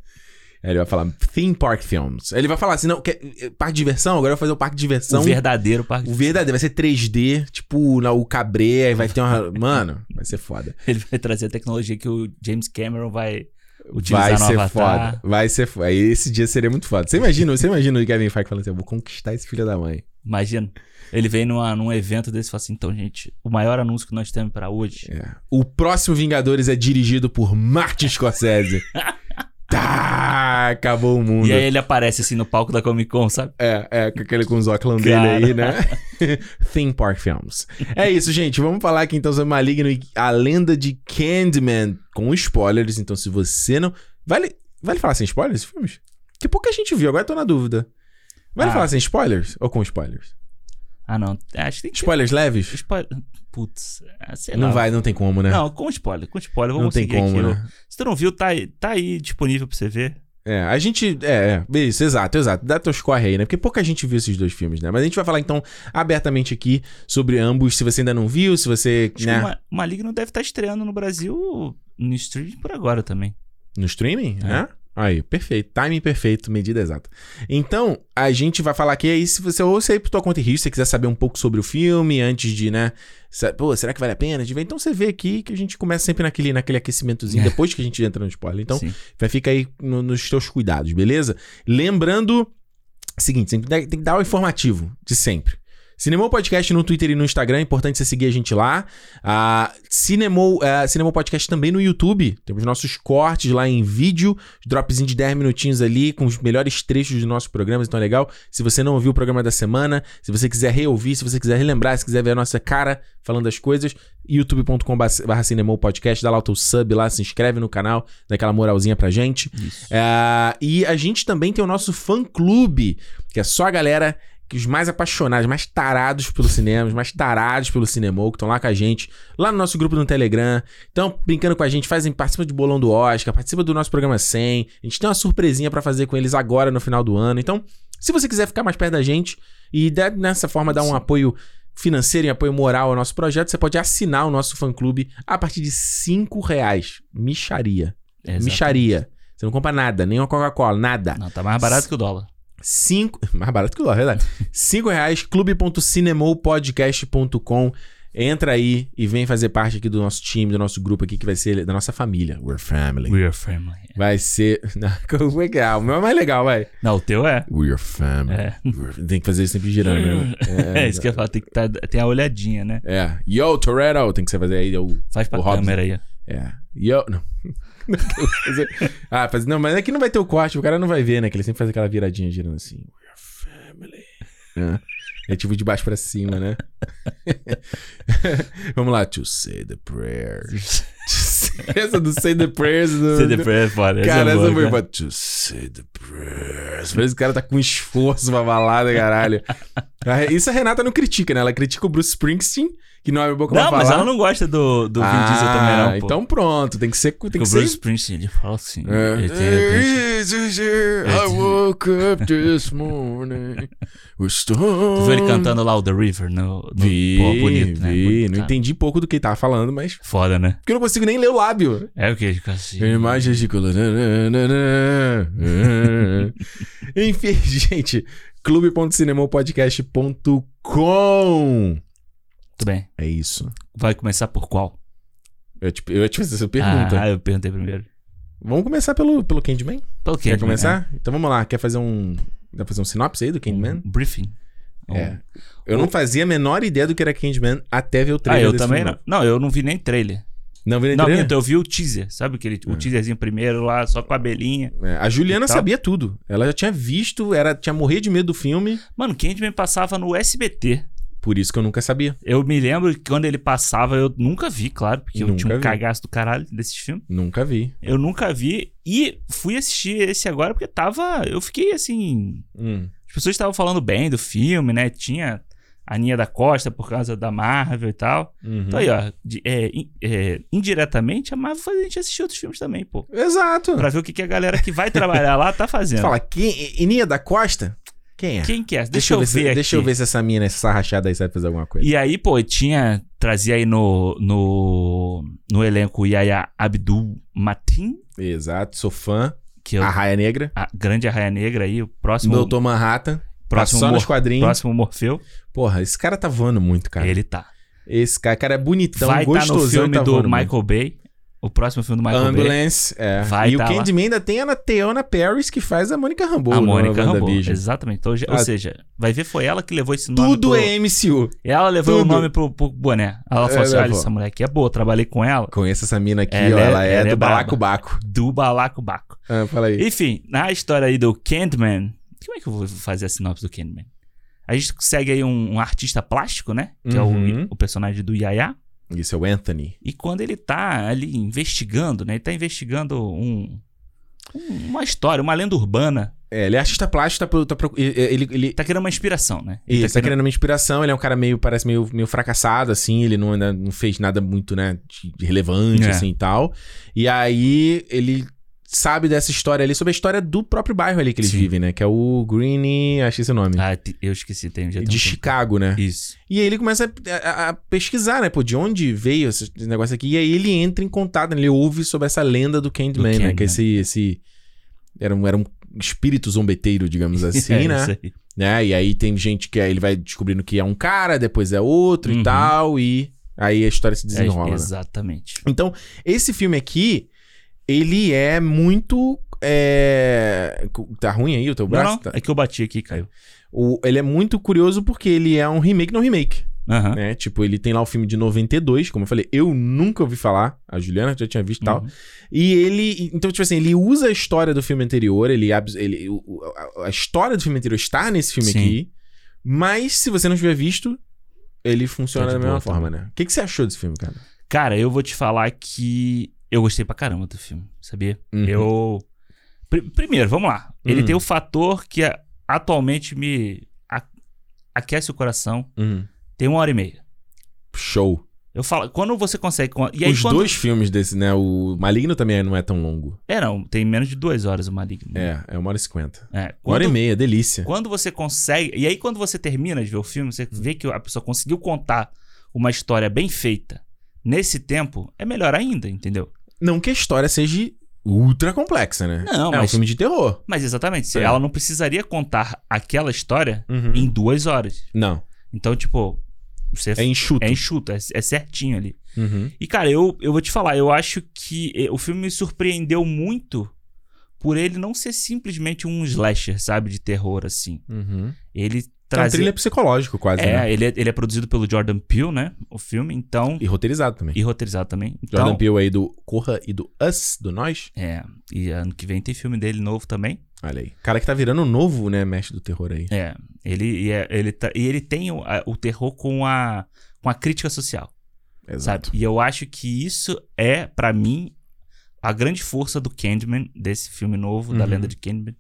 Aí ele vai falar Theme Park Films. Aí ele vai falar assim, não, quer, parque de diversão? Agora eu vou fazer o parque de diversão. o verdadeiro parque. O verdadeiro, vai ser 3D, tipo na, o Cabré, aí vai ter uma. [LAUGHS] Mano, vai ser foda. Ele vai trazer a tecnologia que o James Cameron vai utilizar Vai ser Avatar. foda. Vai ser foda. Aí esse dia seria muito foda. Você imagina, você imagina o Kevin Feige falando assim: eu vou conquistar esse filho da mãe. Imagina. Ele vem numa, num evento desse e fala assim: então, gente, o maior anúncio que nós temos pra hoje. É. O próximo Vingadores é dirigido por Martin Scorsese. [LAUGHS] tá, acabou o mundo. E aí ele aparece assim no palco da Comic Con, sabe? É, é, com aquele com os óculos dele aí, né? [LAUGHS] Theme Park Films. É isso, gente. Vamos falar aqui então sobre Maligno e a lenda de Candyman com spoilers. Então, se você não. Vale, vale falar sem spoilers esses filmes? Que pouca gente viu, agora eu tô na dúvida. Vale Ah. falar sem spoilers ou com spoilers? Ah, não. Acho que tem que Spoilers leves? Spoiler. Putz, ah, sei Não lá. vai, não tem como, né? Não, com spoiler, com spoiler. não Vamos tem seguir como, aqui. né? Se tu não viu, tá aí, tá aí disponível pra você ver. É, a gente. É, é, isso, exato, exato. Dá teus corre aí, né? Porque pouca gente viu esses dois filmes, né? Mas a gente vai falar então abertamente aqui sobre ambos. Se você ainda não viu, se você. Acho né? que o Ma- Maligno deve estar estreando no Brasil no streaming por agora também. No streaming? É. né? Aí, perfeito. Timing perfeito, medida exata. Então, a gente vai falar aqui aí, se você ou você ir por tua conta e risco, se você quiser saber um pouco sobre o filme, antes de, né? sa- Pô, será que vale a pena de ver? Então você vê aqui que a gente começa sempre naquele, naquele aquecimentozinho, É. depois que a gente entra no spoiler. Então, Sim. vai ficar aí no- nos teus cuidados, beleza? Lembrando, seguinte, tem que dar o informativo de sempre. Cinemou Podcast no Twitter e no Instagram, é importante você seguir a gente lá. Ah, Cinemou, ah, Cinemou Podcast também no YouTube. Temos nossos cortes lá em vídeo, dropzinho de 10 minutinhos ali, com os melhores trechos dos nossos programas, então é legal. Se você não ouviu o programa da semana, se você quiser reouvir, se você quiser relembrar, se quiser ver a nossa cara falando das coisas, youtube.com.br Cinemou Podcast, dá lá o teu sub lá, se inscreve no canal, dá aquela moralzinha pra gente. Isso. É, e a gente também tem o nosso fã-clube, que é só a galera que os mais apaixonados, mais tarados pelo cinema, os mais tarados pelo cinema, que estão lá com a gente, lá no nosso grupo no Telegram. Então, brincando com a gente, fazem, participa de bolão do Oscar, participa do nosso programa 100. A gente tem uma surpresinha pra fazer com eles agora no final do ano. Então, se você quiser ficar mais perto da gente e der- dessa forma dar um apoio financeiro e apoio moral ao nosso projeto, você pode assinar o nosso fã-clube a partir de 5 reais. Micharia. Exato. Micharia. Você não compra nada, nem uma Coca-Cola, nada. Não, tá mais barato que o dólar. Cinco, [LAUGHS] mais barato que o dólar, é verdade. Cinco reais, clube.cinemopodcast.com. Entra aí e vem fazer parte aqui do nosso time, do nosso grupo aqui, que vai ser da nossa família. We're family. We're family. Vai ser. [LAUGHS] Não, como é que é? O meu é mais legal, vai. Não, o teu é. We're family. É. [LAUGHS] We're- Tem que fazer isso sempre girando, né? É, isso que eu falar, tem que tá, tem a olhadinha, né? É. Yo, Toretto! Tem que você fazer aí o. Faz pra O câmera aí. É. Yo. Não. Ah, faz... não, mas aqui não vai ter o corte, o cara não vai ver, né? Que ele sempre faz aquela viradinha girando assim. We're family. É. É tipo de baixo pra cima, né? [LAUGHS] Vamos lá. To say the prayers. essa do say the prayers. Do... Você depois é foda. essa Cara, é essa boa, foi cara. boa. To say the prayers. Parece que o cara tá com esforço pra balada, caralho. A [LAUGHS] Re- Isso a Renata não critica, né? Ela critica o Bruce Springsteen, que não abre a boca pra Não, falar. mas ela não gosta do, do Vin Diesel também, não. Pô. Então pronto, tem que ser. Tem que o ser Bruce Springsteen, ele fala assim. é. ele tem I woke up this morning. Tu viu ele cantando lá o The River no. no Vi, pô, bonito, né? vi. Bonito, não tá. entendi pouco do que ele tava falando, mas. Foda, né? Porque eu não consigo nem ler o lábio. É o que? Fica assim. Imagens de color. [LAUGHS] Enfim, [LAUGHS] gente. clube.cinemopodcast.com Tudo bem. É isso. Vai começar por qual? Eu te, eu ia te fazer essa pergunta. Ah, eu perguntei primeiro. Vamos começar pelo, pelo Candyman? Pelo quê? Quer começar? Então vamos lá. Quer fazer um. Dá pra fazer um sinopse aí do Candyman? Um briefing. É. Eu não fazia a menor ideia do que era Candyman até ver o Ah, trailer. eu desse também filme. não. Não, eu não vi nem trailer. Não vi nem Não, trailer? minto, eu vi o teaser. Sabe aquele, o teaserzinho primeiro lá, só com a abelhinha. É, a Juliana sabia tudo. Ela já tinha visto, era, tinha morrido de medo do filme. Mano, Candyman passava no SBT. Por isso que eu nunca sabia. Eu me lembro que quando ele passava, eu nunca vi, claro, porque eu Nunca tinha um vi. cagaço do caralho desses filmes. Nunca vi. Eu nunca vi e fui assistir esse agora porque tava. Eu fiquei assim. Hum. As pessoas estavam falando bem do filme, né? Tinha a Aninha da Costa por causa da Marvel e tal. Uhum. Então aí, ó, de- é, é, indiretamente a Marvel faz a gente assistir outros filmes também, pô. Exato. Pra ver o que, que a galera que vai trabalhar lá tá fazendo. fala, quem, Inia da Costa? Quem é? Quem que é? Deixa, eu ver, se, aqui. Deixa eu ver se essa mina, essa rachada aí sabe fazer alguma coisa. E aí, pô, tinha. Trazia aí no, no, no elenco o Yaya Abdul Matin, Exato, sou fã. que é o, A Raia Negra. a grande arraia negra aí, o próximo. Doutor Manhattan. próximo, Passou Mor- nos quadrinhos. próximo Morfeu. Porra, esse cara tá voando muito, cara. Ele tá. Esse cara, cara é bonitão, vai estar gostosão. no filme tá do Michael Bay. O próximo filme do. Michael Bay. Ambulance, é. Vai e tá o. Candyman ainda tem a Teona Paris, que faz a Mônica Rambeau A Mônica Rambeau. WandaVision. Exatamente. Então, ou Ah. seja, vai ver, foi ela que levou esse nome. Tudo pro... é MCU. Ela levou tudo. o nome pro, pro boné. Ela falou É, assim: olha, essa mulher aqui é boa, trabalhei com ela. Conheço essa mina aqui, Ela ó. é- Ela é, ela é do braba. Balacobaco. Do Balacobaco. Ah, fala aí. Enfim, na história aí do Candyman. Como é que eu vou fazer a sinopse do Candyman? A gente segue aí um, um artista plástico, né? Que Uhum. é o, o personagem do Yaya. Isso é o Anthony. E quando ele tá ali investigando, né? Ele tá investigando um, um- uma história, uma lenda urbana. É, ele é artista plástico, tá, tá ele, ele, Tá querendo uma inspiração, né? Ele Isso, tá querendo uma inspiração, ele é um cara meio, parece meio, meio fracassado, assim, ele não, não fez nada muito, né, de, de relevante, É. assim, e tal. E aí, ele sabe dessa história ali, sobre a história do próprio bairro ali que eles Sim. vivem, né? Que é o Green, acho esse é nome. Ah, eu esqueci, tem já tem um de tempo. Chicago, né? Isso. E aí ele começa a, a- a pesquisar, né? Pô, de onde veio esse negócio aqui? E aí ele entra em contato, né? ele ouve sobre essa lenda do Candyman, né? Candyman. Que esse, esse... Era um, era um espírito zombeteiro, digamos [LAUGHS] assim, É, né? aí. né? E aí tem gente que é- ele vai descobrindo que é um cara, depois é outro e Uhum. tal, e aí a história se desenrola, É, né? exatamente. Então, esse filme aqui, ele é muito. é, Tá ruim aí o teu Não, braço? não, Tá- é que eu bati aqui, caiu. O- Ele é muito curioso porque ele é um remake, não remake, Aham. né? Tipo, ele tem lá o filme de 92, como eu falei, eu nunca ouvi falar, a Juliana já tinha visto e tal. Uhum. E ele, então, tipo assim, ele usa a história do filme anterior, ele, ele a, história do filme anterior está nesse filme Sim. aqui, mas se você não tiver visto, ele funciona Tá da mesma forma, né? O que, que você achou desse filme, cara? Cara, eu vou te falar que eu gostei pra caramba do filme, sabia? Uhum. Eu. Pri- primeiro, vamos lá. Ele Uhum. tem o fator que a- atualmente me a- aquece o coração. Uhum. Tem uma hora e meia. Show. Eu falo, quando você consegue. con- E aí, Os quando... dois filmes desse, né? O Maligno também não é tão longo. É, não, tem menos de duas horas o Maligno. É, é uma hora e cinquenta. É, Uma hora e quando- meia, delícia. Quando você consegue. E aí, quando você termina de ver o filme, você vê que a pessoa conseguiu contar uma história bem feita nesse tempo, é melhor ainda, entendeu? Não que a história seja ultra complexa, né? Não, é um mas- filme de terror. Mas exatamente, se É. ela não precisaria contar aquela história Uhum. em duas horas. Não, Então, tipo, você é enxuto. é enxuto, é, é certinho ali. Uhum. E, cara, eu, eu vou te falar, eu acho que o filme me surpreendeu muito por ele não ser simplesmente um slasher, sabe, de terror, assim. Uhum. Ele É um thriller psicológico quase, É, né? ele é, ele é produzido pelo Jordan Peele, né? O filme, então. E roteirizado também. E roteirizado também. Então, Jordan Peele aí do Corra e do Us, do Nós. É, e ano que vem tem filme dele novo também. Olha aí. Cara que tá virando novo, né, mestre do terror aí. É, ele, e é- ele, tá- e ele tem o, a- o terror com a, com a crítica social, Exato. sabe? E eu acho que isso é, pra mim, a grande força do Candyman, desse filme novo, da Uhum. lenda de Candyman,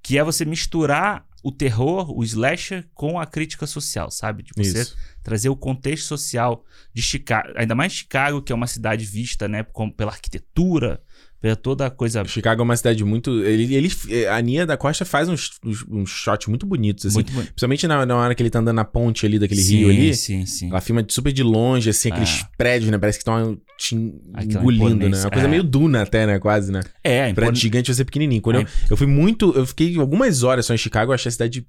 que é você misturar o terror, o slasher, com a crítica social, sabe? De você Isso. trazer o contexto social de Chicago, ainda mais Chicago, que é uma cidade vista, né, com- pela arquitetura, pela toda a coisa Chicago é uma cidade muito. Ele, ele, a Nia da Costa faz uns, uns, shots muito bonitos, assim. muito bonita. Principalmente na, na hora que ele tá andando na ponte ali daquele sim, rio ali. Sim, sim. Ela filma super de longe, assim, aqueles Ah. prédios, né? Parece que estão te engolindo, né? Uma coisa é. meio duna até, né? Quase, né? É, Prédio impone- gigante você pequenininho. Quando É. eu, eu fui muito... Eu fiquei algumas horas só em Chicago, eu achei a cidade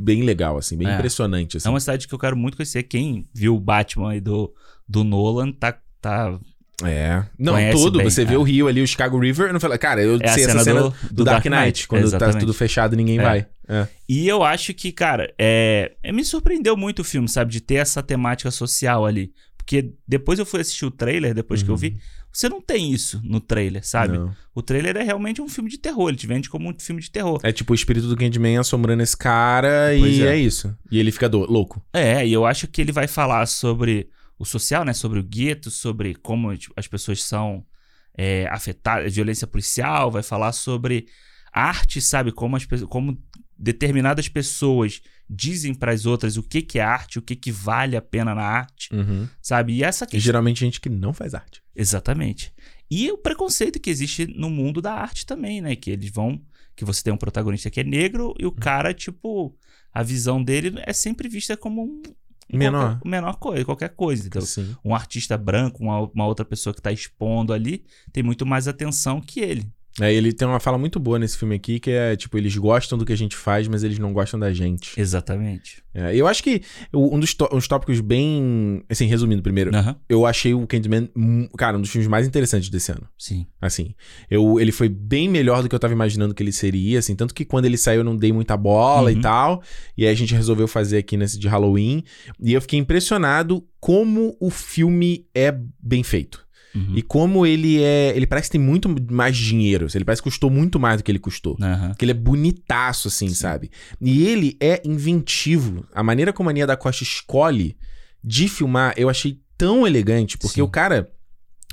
bem legal, assim. Bem É. impressionante, assim. É uma cidade que eu quero muito conhecer. Quem viu o Batman aí do, do Nolan tá. tá É. Não, Conhece todo. bem, você é. vê o rio ali, o Chicago River, eu não falei... Cara, eu é sei cena, essa cena do, do, Dark Knight. Quando tá exatamente. tudo fechado, ninguém É. vai. É. E eu acho que, cara, é, é- me surpreendeu muito o filme, sabe? De ter essa temática social ali. Porque depois eu fui assistir o trailer, depois que eu vi, você não tem isso no trailer, sabe? Uhum. Não. O trailer é realmente um filme de terror. Ele te vende como um filme de terror. É tipo o espírito do Candyman assombrando esse cara Pois e é. é. isso. E ele fica do- louco. É, e eu acho que ele vai falar sobre o social, né? Sobre o gueto, sobre como tipo, as pessoas são é, afetadas, violência policial, vai falar sobre arte, sabe? Como, as, como determinadas pessoas dizem para as outras o que, que é arte, o que, que vale a pena na arte, Uhum. sabe? E essa E questão. geralmente gente que não faz arte. Exatamente. E o preconceito que existe no mundo da arte também, né? Que eles vão. Que você tem um protagonista que é negro e o cara, tipo, a visão dele é sempre vista como um. Menor. Qualquer, menor coisa, qualquer coisa. Então, um artista branco, uma, uma outra pessoa que tá expondo ali, tem muito mais atenção que ele. É, ele tem uma fala muito boa nesse filme aqui, que é tipo, eles gostam do que a gente faz, mas eles não gostam da gente. Exatamente. É, eu acho que um dos uns tópicos bem. Assim, resumindo primeiro, eu achei o Candyman, cara, um dos filmes mais interessantes desse ano. Sim. Assim, eu, ele foi bem melhor do que eu tava imaginando que ele seria, assim, tanto que quando ele saiu eu não dei muita bola e Uhum. tal, e aí a gente resolveu fazer aqui nesse de Halloween, e eu fiquei impressionado como o filme é bem feito. Uhum. E como ele é. Ele parece que tem muito mais dinheiro. Ele parece que custou muito mais do que ele custou. Aham. Porque ele é bonitaço, assim, sabe? E ele é inventivo. A maneira como a Nia da Costa escolhe de filmar, eu achei tão elegante. Porque Sim. o cara,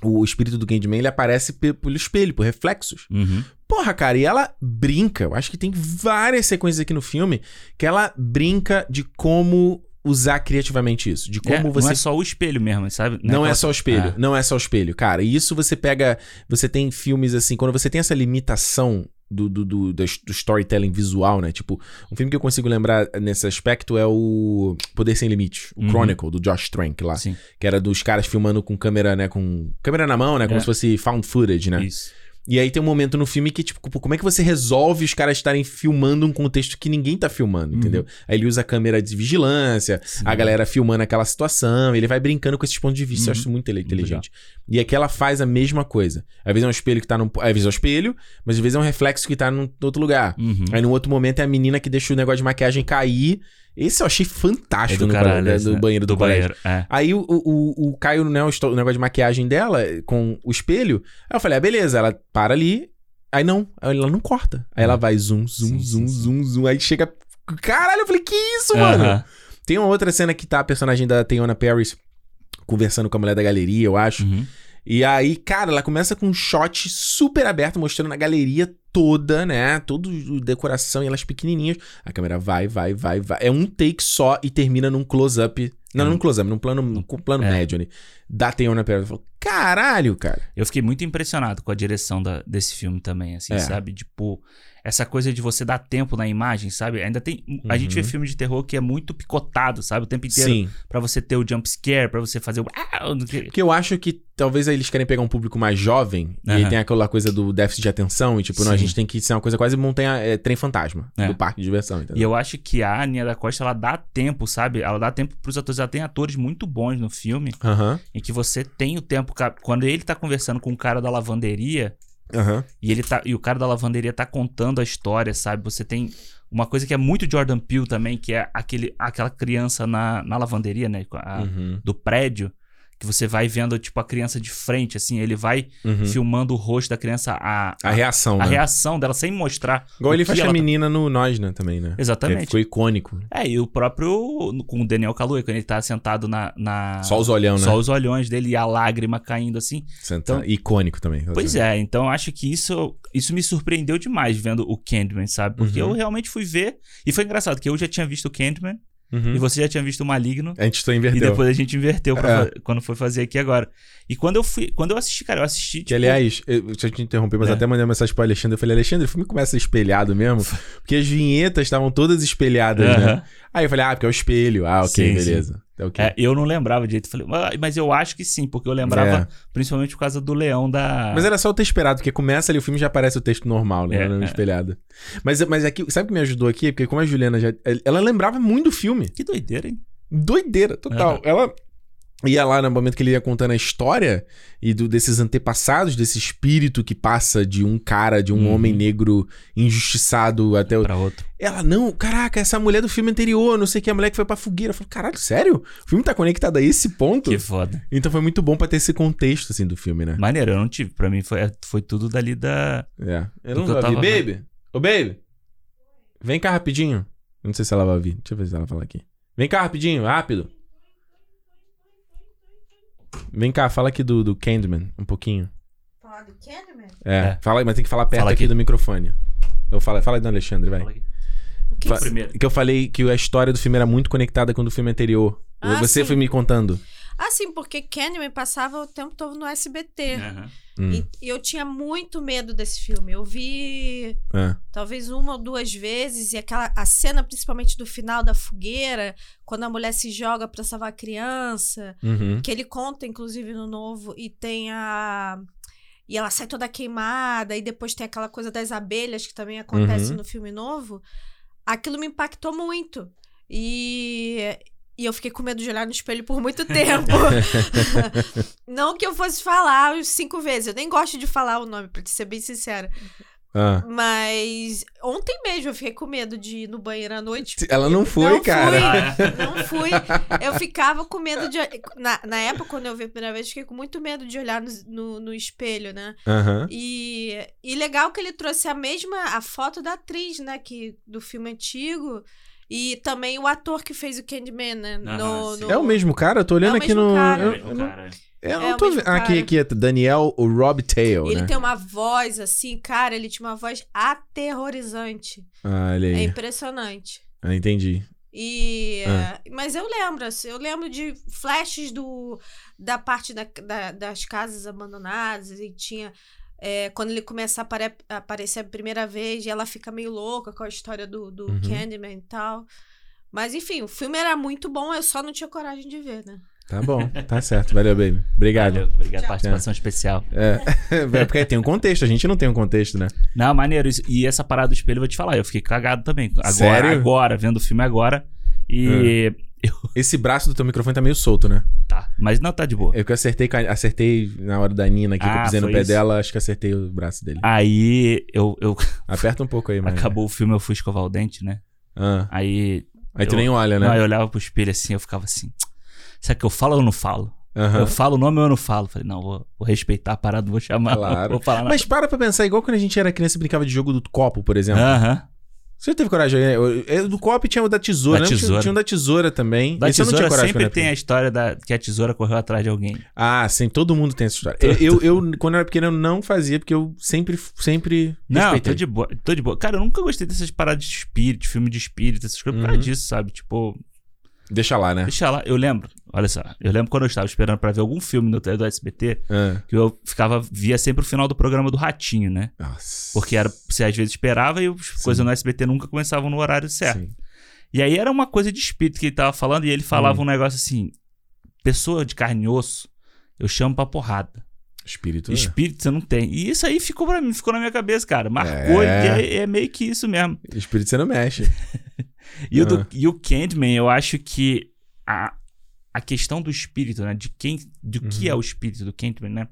o espírito do Candyman, ele aparece pe- pelo espelho, por reflexos. Uhum. Porra, cara, e ela brinca. Eu acho que tem várias sequências aqui no filme que ela brinca de como usar criativamente isso. De como É, você Não é só o espelho mesmo, sabe? Não é aquela- só o espelho, É. não é só o espelho, cara. E isso você pega. Você tem filmes assim, quando você tem essa limitação do, do, do, do storytelling visual, né? Tipo, um filme que eu consigo lembrar nesse aspecto é o Poder Sem Limites, o Uhum. Chronicle, do Josh Trank lá. Sim, Que era dos caras filmando com câmera, né? Com câmera na mão, né? Como É. se fosse found footage, né? isso. E aí tem um momento no filme que, tipo, como é que você resolve os caras estarem filmando um contexto que ninguém tá filmando, entendeu? Aí ele usa a câmera de vigilância, Uhum. Sim. a galera filmando aquela situação, ele vai brincando com esses pontos de vista, eu Uhum. acho muito inteligente. E aqui ela faz a mesma coisa. Às vezes é um espelho que tá num. Às vezes é um espelho, mas às vezes é um reflexo que tá num outro lugar. Uhum. Aí no outro momento é a menina que deixa o negócio de maquiagem cair. Esse eu achei É fantástico do no caralho. colégio, esse, do né? banheiro do, colégio. banheiro. É. Aí o, o, o Caio, né, o, negócio de maquiagem dela, com o espelho. Aí eu falei, ah, beleza, ela para ali. Aí não, ela não corta. Aí ela vai zoom, zoom, Sim, zoom, sim, zoom, zoom. Aí chega. Caralho, eu falei, que isso, mano? Aham. Tem uma outra cena que tá a personagem da Teyona Paris conversando com a mulher da galeria, eu acho. Uhum. E aí, cara, ela começa com um shot super aberto, mostrando a galeria toda, né? Toda decoração e elas pequenininhas. A câmera vai, vai, vai, vai. É um take só e termina num close-up. Não, Hum. num close-up, num plano, num plano É. médio ali. Da Paris. Eu falo, caralho, cara. Eu fiquei muito impressionado com a direção da- desse filme também, assim, É. sabe? Tipo, essa coisa de você dar tempo na imagem, sabe? Ainda tem. A gente vê Uhum. filme de terror que é muito picotado, sabe? O tempo inteiro. Pra você ter o jump scare, pra você fazer o. Porque eu acho que talvez eles querem pegar um público mais jovem e aí Aham. tem aquela coisa do déficit de atenção e tipo, não, a gente tem que ser uma coisa quase montanha, é, trem fantasma É. do parque de diversão, E entendeu? eu acho que a Ania da Costa, ela dá tempo, sabe? Ela dá tempo pros atores. Ela tem atores muito bons no filme, Aham, em que você tem o tempo. Quando ele tá conversando com o cara da lavanderia, aham. e ele tá. E o cara da lavanderia tá contando a história, sabe? Você tem uma coisa que é muito Jordan Peele também, que é aquele, aquela criança na, na lavanderia, né? a- Uhum, Do prédio. Que você vai vendo, tipo, a criança de frente, assim, ele vai uhum. filmando o rosto da criança, a, A reação, a né? reação dela sem mostrar. Igual ele faz com a tá- menina no Nós, né, também, né? Exatamente. Que ficou icônico. É, e o próprio. Com o Daniel Kaluuya, quando ele tá sentado na. na Só os olhão, né? só os olhões dele e a lágrima caindo assim. Senta- Então- Icônico também. Pois é, então eu acho que isso, isso me surpreendeu demais vendo o Candyman, sabe? Porque Uhum. eu realmente fui ver. E foi engraçado, que eu já tinha visto o Candyman Uhum. e você já tinha visto o Maligno. A gente só E inverteu. depois a gente inverteu pra É. quando foi fazer aqui agora. E quando eu fui. Quando eu assisti, cara, eu assisti. Que, tipo, aliás, eu, deixa eu te interromper, mas É. até mandei uma mensagem pro Alexandre. Eu falei, Alexandre, o filme começa espelhado mesmo. [LAUGHS] Porque as vinhetas estavam todas espelhadas, né? aham. Aí eu falei, ah, porque é o espelho. Ah, ok, Sim, beleza. É. É, eu não lembrava direito. Falei, "Ah, mas eu acho que sim, porque eu lembrava É. principalmente por causa do leão da. Mas era só o ter esperado, porque começa ali o filme e já aparece o texto normal, né? É, é. espelhado. Mas, mas aqui, sabe o que me ajudou aqui? Porque como a Juliana já. Ela lembrava muito do filme. Que doideira, hein? Doideira, total. Ela ia lá no momento que ele ia contando a história e do, desses antepassados, desse espírito que passa de um cara, de um Uhum. homem negro injustiçado até o. Pra outro. Ela, não, caraca, essa mulher do filme anterior, não sei o que, a mulher que foi pra fogueira. Eu falei, caralho, sério? O filme tá conectado a esse ponto? Que foda. Então foi muito bom pra ter esse contexto, assim, do filme, né? Maneiro, eu não tive. Pra mim foi, foi tudo dali da. É. Eu não tava Baby! Ô, baby! Vem cá rapidinho. Não sei se ela vai ouvir. Deixa eu ver se ela fala aqui. Vem cá rapidinho, rápido. Vem cá, fala aqui do, do Candyman, um pouquinho. Falar do Candyman? É, É. fala aí, mas tem que falar perto Fala aqui. aqui. do microfone. Eu falo, fala aí do Alexandre, vai. Fala aqui. O que Fa-. Que eu falei que a história do filme era muito conectada com o do filme anterior. Ah, Você sim. foi me contando. Ah, sim, porque Candyman passava o tempo todo no SBT. Aham. Hum, E, e eu tinha muito medo desse filme. Eu vi é. talvez uma ou duas vezes, e aquela a cena, principalmente do final da fogueira, quando a mulher se joga pra salvar a criança, Uhum. que ele conta, inclusive, no novo, e tem a. E ela sai toda queimada, e depois tem aquela coisa das abelhas que também acontece Uhum. no filme novo. Aquilo me impactou muito. E, e eu fiquei com medo de olhar no espelho por muito tempo. [LAUGHS] Não que eu fosse falar cinco vezes. Eu nem gosto de falar o nome, pra te ser bem sincera. Ah. Mas ontem mesmo eu fiquei com medo de ir no banheiro à noite. Ela não foi, Não cara. fui. Não fui. Eu ficava com medo de. Na, na época, quando eu vi a primeira vez, eu fiquei com muito medo de olhar no, no, no espelho, né? Aham. E, e legal que ele trouxe a mesma. a foto da atriz, né? Que, do filme antigo. E também o ator que fez o Candyman, né? Ah, no, no- É o mesmo cara? Eu tô olhando É o aqui mesmo no. cara. Eu, Mesmo eu não, cara. eu não É o tô mesmo vendo. Aqui, aqui é Daniel o Rob Tail, Ele né? tem uma voz assim, cara, ele tinha uma voz aterrorizante. Ah, olha É impressionante. Ah, entendi. E, Ah. eh, Mas eu lembro, assim, eu lembro de flashes do, da parte da- da- das casas abandonadas e tinha. Eh, quando ele começa a apare- a aparecer a primeira vez e ela fica meio louca com a história do, do Uhum. Candyman e tal. Mas enfim, o filme era muito bom, eu só não tinha coragem de ver, né? Tá bom, tá certo. Valeu, baby. Obrigado. Valeu, obrigado, Tchau. participação especial. É. [LAUGHS] é porque tem um contexto, a gente não tem um contexto, né? Não, maneiro. E essa parada do espelho, eu vou te falar, eu fiquei cagado também. Agora, Sério? agora, vendo o filme agora. E. Esse braço do teu microfone tá meio solto, né? Tá. Mas não, tá de boa. Eu que acertei, acertei na hora da Nina aqui, que eu Ah, pisei no pé isso? dela, acho que acertei o braço dele. Aí eu, eu [LAUGHS] Aperta um pouco aí, mano. acabou o filme, eu fui escovar o dente, né? Ah, Aí. aí tu Eu- nem olha, né? Não, eu olhava pro espelho assim, eu ficava assim. Será que eu falo ou eu não falo? Aham. Eu falo o nome ou eu não falo? Falei, não, vou, vou respeitar a parada, vou chamar. [LAUGHS] Claro. Vou falar nada. Mas para pra pensar, igual quando a gente era criança e brincava de jogo do copo, por exemplo. Aham. Você teve coragem? Eu- Do copo tinha o da tesoura. Da né? Tinha- tesoura. Tinha o da tesoura também. Da Esse tesoura tinha coragem sempre tem a história da, que a tesoura correu atrás de alguém. Ah, sim, todo mundo tem essa história. Eu, eu, eu, quando eu era pequeno, eu não fazia, porque eu sempre, sempre Não, respeitei. tô de boa, tô de boa. Cara, eu nunca gostei dessas paradas de espírito, filme de espírito, essas coisas por causa Uhum. disso, sabe? Tipo, Deixa lá, né? deixa lá. Eu lembro, olha só, eu lembro quando eu estava esperando pra ver algum filme no do SBT, Ah, que eu ficava, via sempre o final do programa do Ratinho, né? nossa. Porque era, você às vezes esperava e as coisas no SBT nunca começavam no horário certo. Sim. E aí era uma coisa de espírito que ele tava falando e ele falava Hum. um negócio assim: pessoa de carne e osso, eu chamo pra porrada. Espírito. né? Espírito você não tem. E isso aí ficou pra mim, ficou na minha cabeça, cara. Marcou É. e é, é meio que isso mesmo. Espírito você não mexe. [LAUGHS] E, o do- e o Candyman, eu acho que a, a questão do espírito, né? De quem. Do que Uhum. é o espírito do Candyman, né?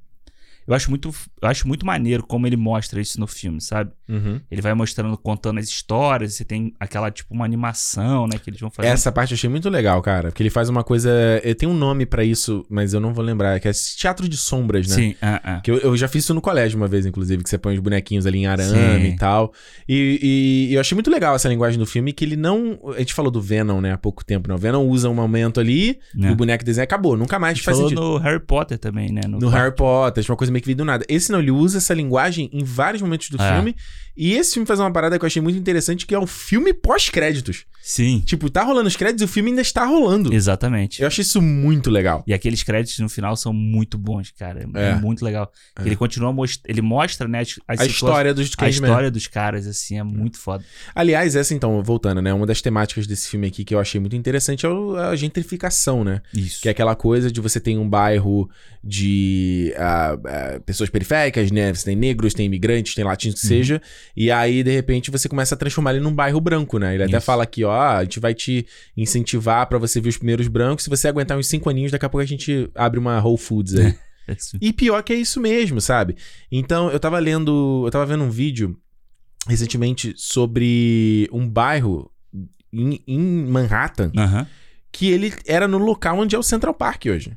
Eu acho muito, eu acho muito maneiro como ele mostra isso no filme, sabe? Uhum. Ele vai mostrando, contando as histórias, você tem aquela, tipo, uma animação, né? Que eles vão fazer. Essa parte eu achei muito legal, cara. Porque ele faz uma coisa. Tem um nome pra isso, mas eu não vou lembrar. Que é teatro de sombras, né? Sim, ah, ah. Que eu, eu já fiz isso no colégio uma vez, inclusive, que você põe os bonequinhos ali em arame Sim. e tal. E, e eu achei muito legal essa linguagem do filme, que ele não. A gente falou do Venom, né, há pouco tempo, né? O Venom usa um momento ali, e o boneco desenha acabou, nunca mais A gente faz falou sentido. no Harry Potter também, né? No Harry Potter, uma coisa meio que veio do nada. Esse não, ele usa essa linguagem em vários momentos do É. filme. E esse filme faz uma parada que eu achei muito interessante, que é o filme pós-créditos. Sim, Tipo, tá rolando os créditos e o filme ainda está rolando. exatamente. Eu achei isso muito legal. E aqueles créditos no final são muito bons, cara. É, É. muito legal. É. Ele continua most... ele mostra, né, as, as A história dos a história dos caras assim é muito foda. Aliás, essa então, voltando, né? Uma das temáticas desse filme aqui que eu achei muito interessante é a gentrificação, né? Isso. Que é aquela coisa de você tem um bairro de ah, ah, pessoas periféricas, né? Você tem negros, tem imigrantes, tem latinos, que Uhum. seja. E aí, de repente, você começa a transformar ele num bairro branco, né? Ele até Isso. fala aqui, ó, a gente vai te incentivar pra você ver os primeiros brancos. Se você aguentar uns cinco aninhos, daqui a pouco a gente abre uma Whole Foods aí. [LAUGHS] Isso. E pior que é isso mesmo, sabe? Então, eu tava lendo, eu tava vendo um vídeo recentemente sobre um bairro em, em Manhattan Aham. que ele era no local onde é o Central Park hoje.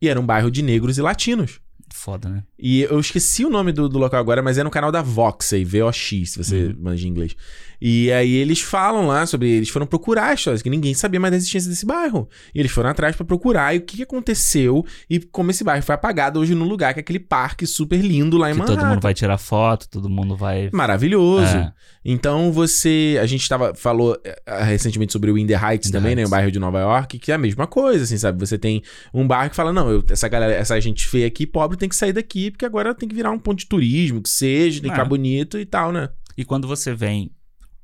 E era um bairro de negros e latinos. Foda, né? E eu esqueci o nome do, do local agora, mas é no canal da Vox aí, VOX, se você Uhum. manja inglês. E aí eles falam lá sobre. Eles foram procurar histórias, que ninguém sabia mais da existência desse bairro. E eles foram atrás pra procurar e o que, que aconteceu e como esse bairro foi apagado hoje no lugar, que é aquele parque super lindo lá em Que Manhattan. todo mundo vai tirar foto, todo mundo vai. Maravilhoso. É. Então você. A gente tava, falou eh, recentemente sobre o In the Heights In the também, né? Heights. O bairro de Nova York, que é a mesma coisa, assim, sabe? Você tem um bairro que fala: não, eu- essa galera, essa gente feia aqui, pobre, tem que sair daqui, porque agora tem que virar um ponto de turismo, que seja, tem que É. ficar bonito e tal, né? E quando você vem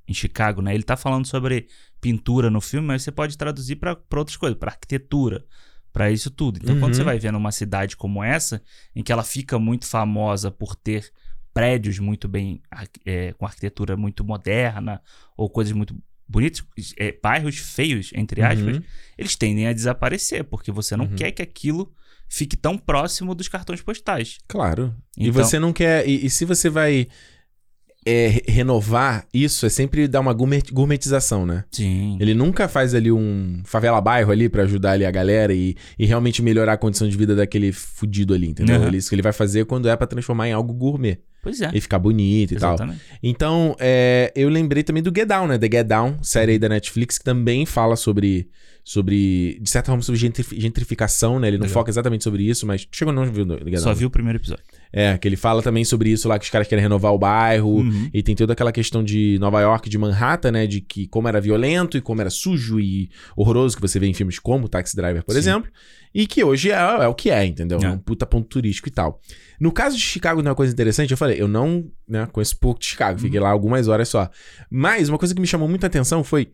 em Chicago, né? Ele tá falando sobre pintura no filme, mas você pode traduzir pra pra outras coisas, pra arquitetura, pra isso tudo. Então, quando Uhum. você vai vendo uma cidade como essa, em que ela fica muito famosa por ter prédios muito bem é, com arquitetura muito moderna ou coisas muito bonitas, é, bairros feios entre aspas, Uhum. eles tendem a desaparecer porque você não Uhum. quer que aquilo fique tão próximo dos cartões postais. Claro. e Então- você não quer. E, e se você vai é, re- renovar isso, é sempre dar uma gourmet- gourmetização, né? Sim. Ele nunca faz ali um favela bairro ali pra ajudar ali a galera e, e realmente melhorar a condição de vida daquele fudido ali, entendeu? Uhum. Ele- Isso que ele vai fazer quando é pra transformar em algo gourmet Pois é. e ficar bonito e tal. Exatamente. Então, é, eu lembrei também do Get Down, né? The Get Down, série aí da Netflix, que também fala sobre, sobre de certa forma, sobre gentrif- gentrificação, né? Ele não Legal. foca exatamente sobre isso, mas chegou não viu do The Get Só Down. vi o primeiro episódio. É, que ele fala também sobre isso lá, que os caras querem renovar o bairro. Uhum. E tem toda aquela questão de Nova York, de Manhattan, né? De que como era violento e como era sujo e horroroso, que você vê em filmes como Taxi Driver, por Sim. exemplo. E que hoje é, é o que é, entendeu? É. É. um puta ponto turístico e tal. No caso de Chicago, tem uma coisa interessante, eu falei, eu não né, conheço pouco de Chicago, fiquei lá algumas horas só. Mas uma coisa que me chamou muita atenção foi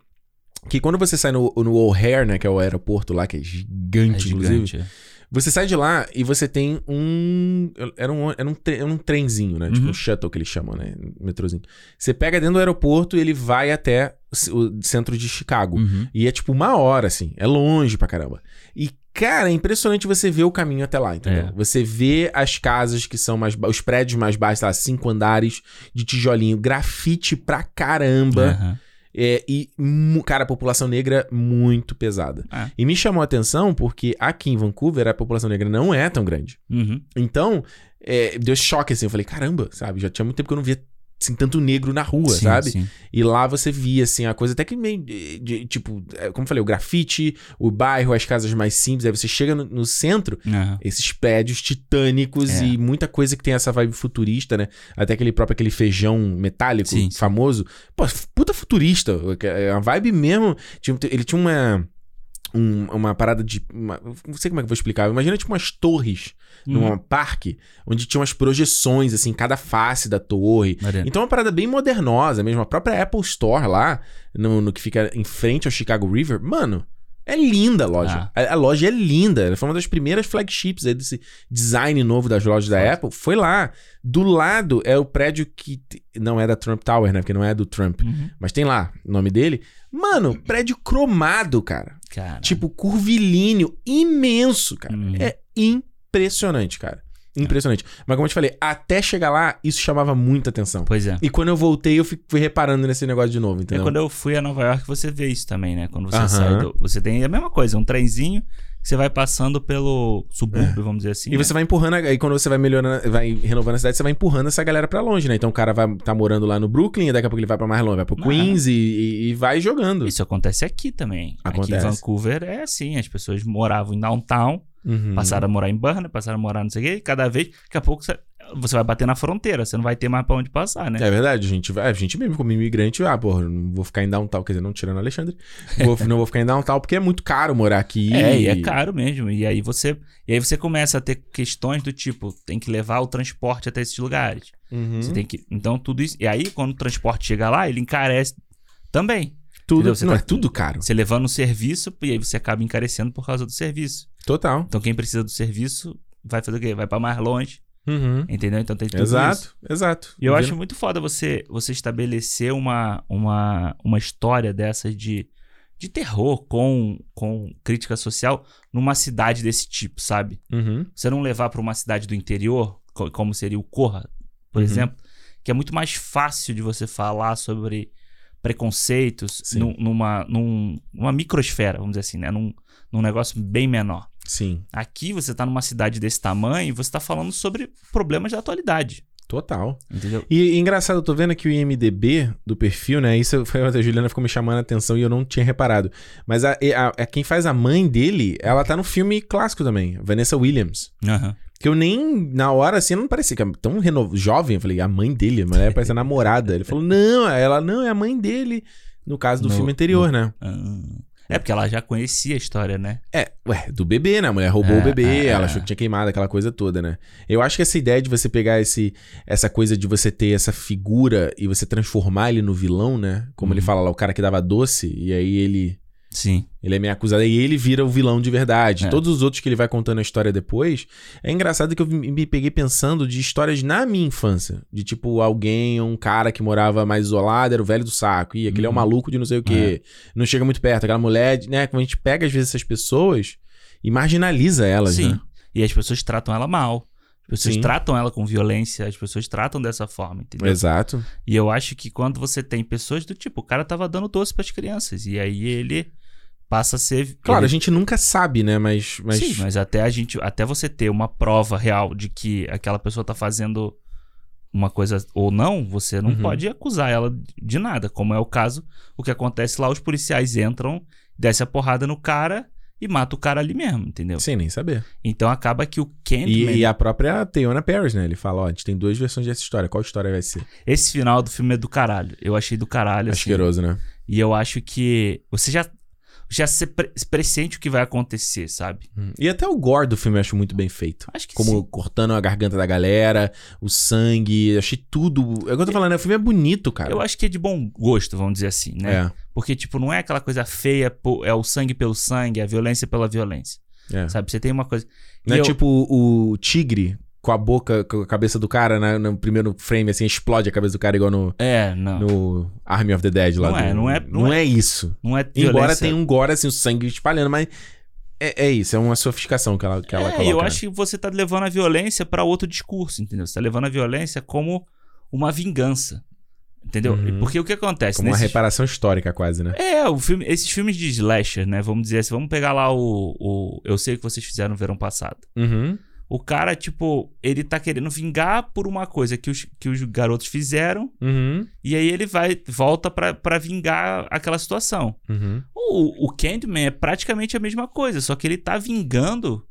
que quando você sai no, no O'Hare, né, que é o aeroporto lá, que é É gigante, inclusive, gigante. você sai de lá e você tem um. Era um, era um, tre- era um trenzinho, né? Tipo Uhum. um shuttle que eles chamam, né? Metrozinho. Você pega dentro do aeroporto e ele vai até o centro de Chicago. Uhum. E é tipo uma hora, assim. É longe pra caramba. E, cara, é impressionante você ver o caminho até lá, entendeu? É. Você vê as casas que são mais. Os prédios mais baixos, sei lá, cinco andares de tijolinho, grafite pra caramba. Aham. É, e, cara, a população negra muito pesada. Ah. E me chamou a atenção porque aqui em Vancouver a população negra não é tão grande. Uhum. Então, é, deu choque assim. Eu falei, caramba, sabe? Já tinha muito tempo que eu não via assim, tanto negro na rua, Sim, sabe? sim. E lá você via, assim, a coisa até que meio. de- de- tipo, é, como eu falei, o grafite, o bairro, as casas mais simples. Aí você chega no, no centro, Aham. esses prédios titânicos É. e muita coisa que tem essa vibe futurista, né? Até aquele próprio aquele feijão metálico Sim, famoso. Pô, puta futurista. É uma vibe mesmo. Ele tinha uma. Um- uma parada de. uma- não sei como é que eu vou explicar. Imagina tipo umas torres num Uhum. parque onde tinha umas projeções, assim, cada face da torre. Então é uma parada bem modernosa mesmo. A própria Apple Store lá, no, no que fica em frente ao Chicago River, mano, é linda a loja. Ah. A, a loja é linda. Ela foi uma das primeiras flagships aí desse design novo das lojas da. Apple. Foi lá. Do lado é o prédio que não é da Trump Tower, né? Porque não é do Trump. Uhum. Mas tem lá o nome dele. Mano, prédio cromado, cara. Cara. Tipo, curvilíneo, imenso, cara. Uhum. É impressionante, cara. Impressionante. Mas como eu te falei, até chegar lá, isso chamava muita atenção. Pois é. E quando eu voltei, eu fui, reparando nesse negócio de novo, É entendeu? quando eu fui a Nova York, você vê isso também, né? Quando você Aham. sai do. Você tem a mesma coisa, um trenzinho você vai passando pelo subúrbio, vamos dizer assim. É. E né? você vai empurrando, aí quando você vai melhorando, vai renovando a cidade, você vai empurrando essa galera pra longe, né? Então o cara vai tá morando lá no Brooklyn, e daqui a pouco ele vai pra mais longe, vai pro Aham. Queens e, e- e vai jogando. Isso acontece aqui também. Aqui Acontece. em Vancouver é assim, as pessoas moravam em downtown, Uhum. passaram a morar em Burnaby, passaram a morar não sei o quê, e cada vez, daqui a pouco você, você vai bater na fronteira, você não vai ter mais pra onde passar, né? É verdade, a gente, vai- a gente mesmo como imigrante, ah, porra, não vou ficar em downtown, quer dizer, não tirando Alexandre, vou- não vou ficar em downtown porque é muito caro morar aqui. [LAUGHS] É, e é caro mesmo. E aí você, e aí você começa a ter questões do tipo, tem que levar o transporte até esses lugares. Uhum. Você tem que, então tudo isso, e aí quando o transporte chega lá, ele encarece também. Tudo? Você não, tá- é tudo caro. Você levando o serviço e aí você acaba encarecendo por causa do serviço. Total. Então quem precisa do serviço vai fazer o quê? Vai pra mais longe, Uhum. entendeu? Então tem tudo isso. Exato, exato. E eu Tá acho muito foda você, você estabelecer uma, uma, uma história dessa de, de terror com, com crítica social numa cidade desse tipo, sabe? Uhum. Você não levar pra uma cidade do interior, co- como seria o Corra, por Uhum. exemplo, que é muito mais fácil de você falar sobre preconceitos num- numa, num, numa microsfera, vamos dizer assim, né? Num, num negócio bem menor. Sim, Aqui você tá numa cidade desse tamanho e você tá falando sobre problemas da atualidade, total. entendeu? E, e engraçado, eu tô vendo aqui o IMDB do perfil, né? Isso foi a Juliana ficou me chamando a atenção e eu não tinha reparado. Mas a, a- a- quem faz a mãe dele, ela tá no filme clássico também, Vanessa Williams. Aham. Que eu nem, na hora assim, não parecia que é tão reno... jovem. Eu falei, a mãe dele, a mulher parece a namorada. Ele falou, não, ela não, é a mãe dele. No caso do No- filme anterior, né? Ah. É porque ela já conhecia a história, né? É, ué, do bebê, né? A mulher roubou É, o bebê, é, ela é. achou que tinha queimado aquela coisa toda, né? Eu acho que essa ideia de você pegar esse, essa coisa de você ter essa figura e você transformar ele no vilão, né? Como ele Uhum. fala lá, o cara que dava doce, e aí ele. Sim. Ele é meio acusado, e ele vira o vilão de verdade. É. Todos os outros que ele vai contando a história depois. É engraçado que eu me peguei pensando de histórias na minha infância. De tipo, alguém, um cara que morava mais isolado, era o velho do saco. Ih, aquele é um Uhum. maluco de não sei o quê. Não chega muito perto. Aquela mulher, né? Quando a gente pega, às vezes, essas pessoas e marginaliza elas, Sim. né? E as pessoas tratam ela mal. As pessoas Sim. tratam ela com violência, as pessoas tratam dessa forma, entendeu? Exato. E eu acho que quando você tem pessoas do tipo, o cara tava dando doce pras crianças, e aí ele passa a ser. Claro, ele- a gente nunca sabe, né? Mas. mas... Sim, mas até a gente. Até você ter uma prova real de que aquela pessoa tá fazendo uma coisa ou não, você não Uhum. pode acusar ela de nada. Como é o caso, o que acontece lá, os policiais entram, desce a porrada no cara e mata o cara ali mesmo, entendeu? Sem nem saber. Então acaba que o E, Candyman... e a própria Teona Paris, né? Ele fala, ó, a gente tem duas versões dessa história. Qual história vai ser? Esse final do filme é do caralho. Eu achei do caralho, assim. Asqueroso, né? E eu acho que você já, já se pre pressente o que vai acontecer, sabe? Hum. E até o gore do filme eu acho muito bem feito. Acho que Como sim. cortando a garganta da galera, o sangue, achei tudo. É o que eu tô falando, né? o filme é bonito, cara. Eu acho que é de bom gosto, vamos dizer assim, né? É, Porque, tipo, não é aquela coisa feia, é o sangue pelo sangue, a violência pela violência. é. Sabe? Você tem uma coisa. Não E é eu- tipo o tigre com a boca, com a cabeça do cara, né? no primeiro frame, assim, explode a cabeça do cara igual no, É, não. no Army of the Dead lá. Não é, do- não é- Não, não é isso. Não é Embora violência. tenha um gore, assim, o sangue espalhando, mas é, é isso, é uma sofisticação que ela, que ela é, coloca. eu né? acho que você tá levando a violência pra outro discurso, entendeu? Você tá levando a violência como uma vingança. Entendeu? Uhum. Porque o que acontece? Como uma nesses- reparação histórica, quase, né? É, o filme, esses filmes de slasher, né? Vamos dizer assim, vamos pegar lá o, o Eu Sei O Que Vocês Fizeram no Verão Passado. Uhum. O cara, tipo, ele tá querendo vingar por uma coisa que os, que os garotos fizeram, Uhum. e aí ele vai, volta pra, pra vingar aquela situação. Uhum. O, o Candyman é praticamente a mesma coisa, só que ele tá vingando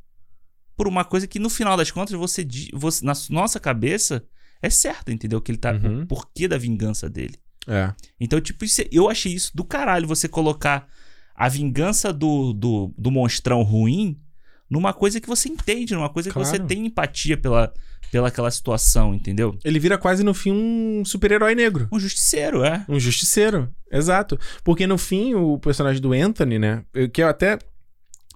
por uma coisa que no final das contas você, você na nossa cabeça é certo, entendeu? Que ele tá Uhum. o porquê da vingança dele. É. Então, tipo, isso é- eu achei isso do caralho você colocar a vingança do, do, do monstrão ruim numa coisa que você entende, numa coisa que você Claro. tem empatia pela, pela aquela situação, entendeu? Ele vira quase no fim um super-herói negro. Um justiceiro, é. Um justiceiro. Exato. Porque no fim, o personagem do Anthony, né? eu- Que eu até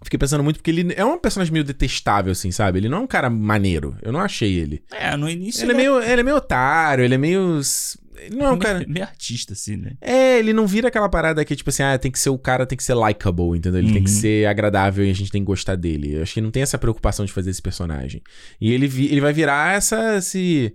fiquei pensando muito, porque ele é um personagem meio detestável, assim, sabe? Ele não é um cara maneiro. Eu não achei ele. É, no início Ele é meio, ele é meio otário, ele é meio. Ele não é um [LAUGHS] cara. meio, meio artista, assim, né? É, ele não vira aquela parada que, tipo assim, ah, tem que ser o cara, tem que ser likable, entendeu? Ele tem que Uhum. ser agradável e a gente tem que gostar dele. Eu acho que não tem essa preocupação de fazer esse personagem. E ele, vi- ele vai virar essa, esse,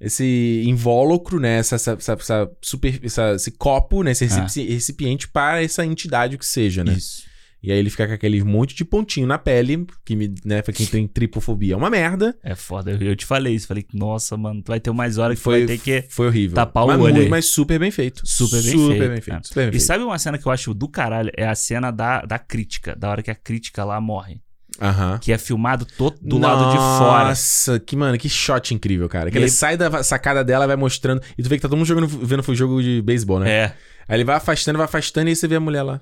esse invólucro, né? Essa, essa, essa, super, essa- esse copo, né? Esse Ah. recipi- recipiente para essa entidade o que seja, né? Isso. E aí ele fica com aquele monte de pontinho na pele, que me, né, pra quem tem tripofobia é uma merda. É foda. Eu, te falei isso. Falei, nossa, mano, tu vai ter mais hora que Foi, vai ter que. foi horrível. tapar o mas, olho muito- mas super bem feito. Super bem super feito, Bem feito é. super bem E feito. sabe uma cena que eu acho do caralho? É a cena da, da crítica, da hora que a crítica lá morre. Aham. Que é filmado todo do lado de fora. Nossa, que, mano, que shot incrível, cara. Que E ele sai da sacada dela, vai mostrando. E tu vê que tá todo mundo jogando, vendo o jogo de beisebol, né? É. Aí ele vai afastando, vai afastando, e aí você vê a mulher lá.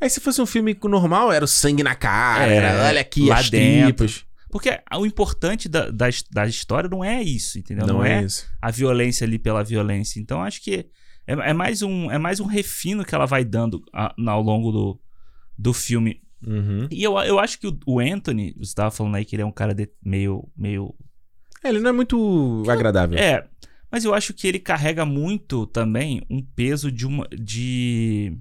Aí se fosse um filme normal, era o sangue na cara, É, era, olha aqui, lá as dentro. tripas. Porque o importante da, da, da história não é isso, entendeu? Não, Não, é é, isso. a violência ali pela violência. Então acho que é, é mais, um, é mais um refino que ela vai dando a- ao longo do, do filme. Uhum. E eu, eu acho que o, o Anthony, você tava falando aí que ele é um cara de- meio, meio É, ele não é muito agradável. É, mas eu acho que ele carrega muito também um peso de uma de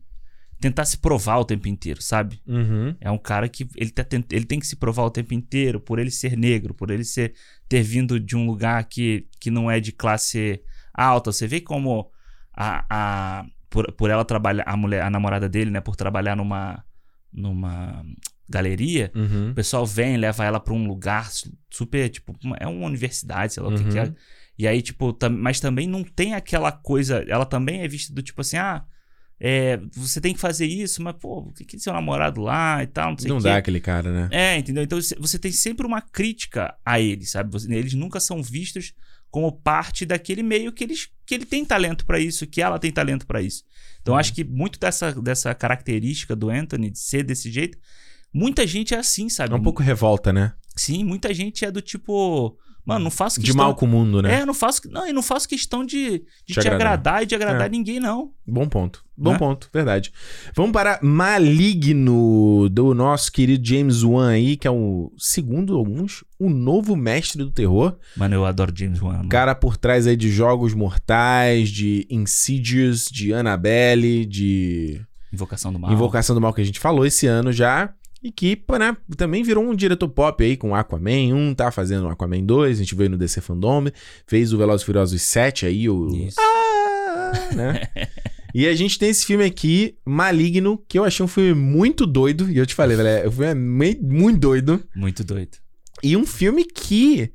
tentar se provar o tempo inteiro, sabe? Uhum. É um cara que ele, tá tent- ele tem que se provar o tempo inteiro por ele ser negro, por ele ser ter vindo de um lugar que, que não é de classe alta. Você vê como a, a por, por ela trabalhar a mulher, a namorada dele, né, por trabalhar numa numa galeria, Uhum. o pessoal vem, leva ela pra um lugar su- super, tipo, é uma universidade, sei lá o que, Uhum. que é. E aí, tipo, tam- mas também não tem aquela coisa. Ela também é vista do tipo assim, ah, é, você tem que fazer isso, mas, pô, o que que seu namorado lá e tal, não sei o Não dá aquele cara, né? É, entendeu? Então você- tem sempre uma crítica a eles, sabe? Você- eles nunca são vistos como parte daquele meio que eles que ele tem talento pra isso, que ela tem talento pra isso. Então Uhum. acho que muito dessa, dessa característica do Anthony de ser desse jeito, muita gente é assim, sabe? É um pouco revolta, né? Sim, muita gente é do tipo, mano, não faço De questão mal com o mundo, né? É, não faço, não, e não faço questão de, de Te te, agradar. agradar. e de agradar É. ninguém não. Bom ponto. Bom Né? ponto, verdade. Vamos para Maligno, do nosso querido James Wan aí, que é o, segundo alguns, o novo mestre do terror. Mano, eu adoro James Wan. mano. Cara por trás aí de Jogos Mortais, de Insidious, de Annabelle, de Invocação do Mal. Invocação do Mal que a gente falou esse ano já. E que, né, também virou um diretor pop aí com Aquaman 1, tá fazendo o Aquaman 2, a gente veio no DC Fandom, fez o Velozes Furiosos 7 aí, o... Isso. Ah, né? [LAUGHS] e a gente tem esse filme aqui, Maligno, que eu achei um filme muito doido, e eu te falei, velho, o filme é meio- muito doido. Muito doido. E um filme que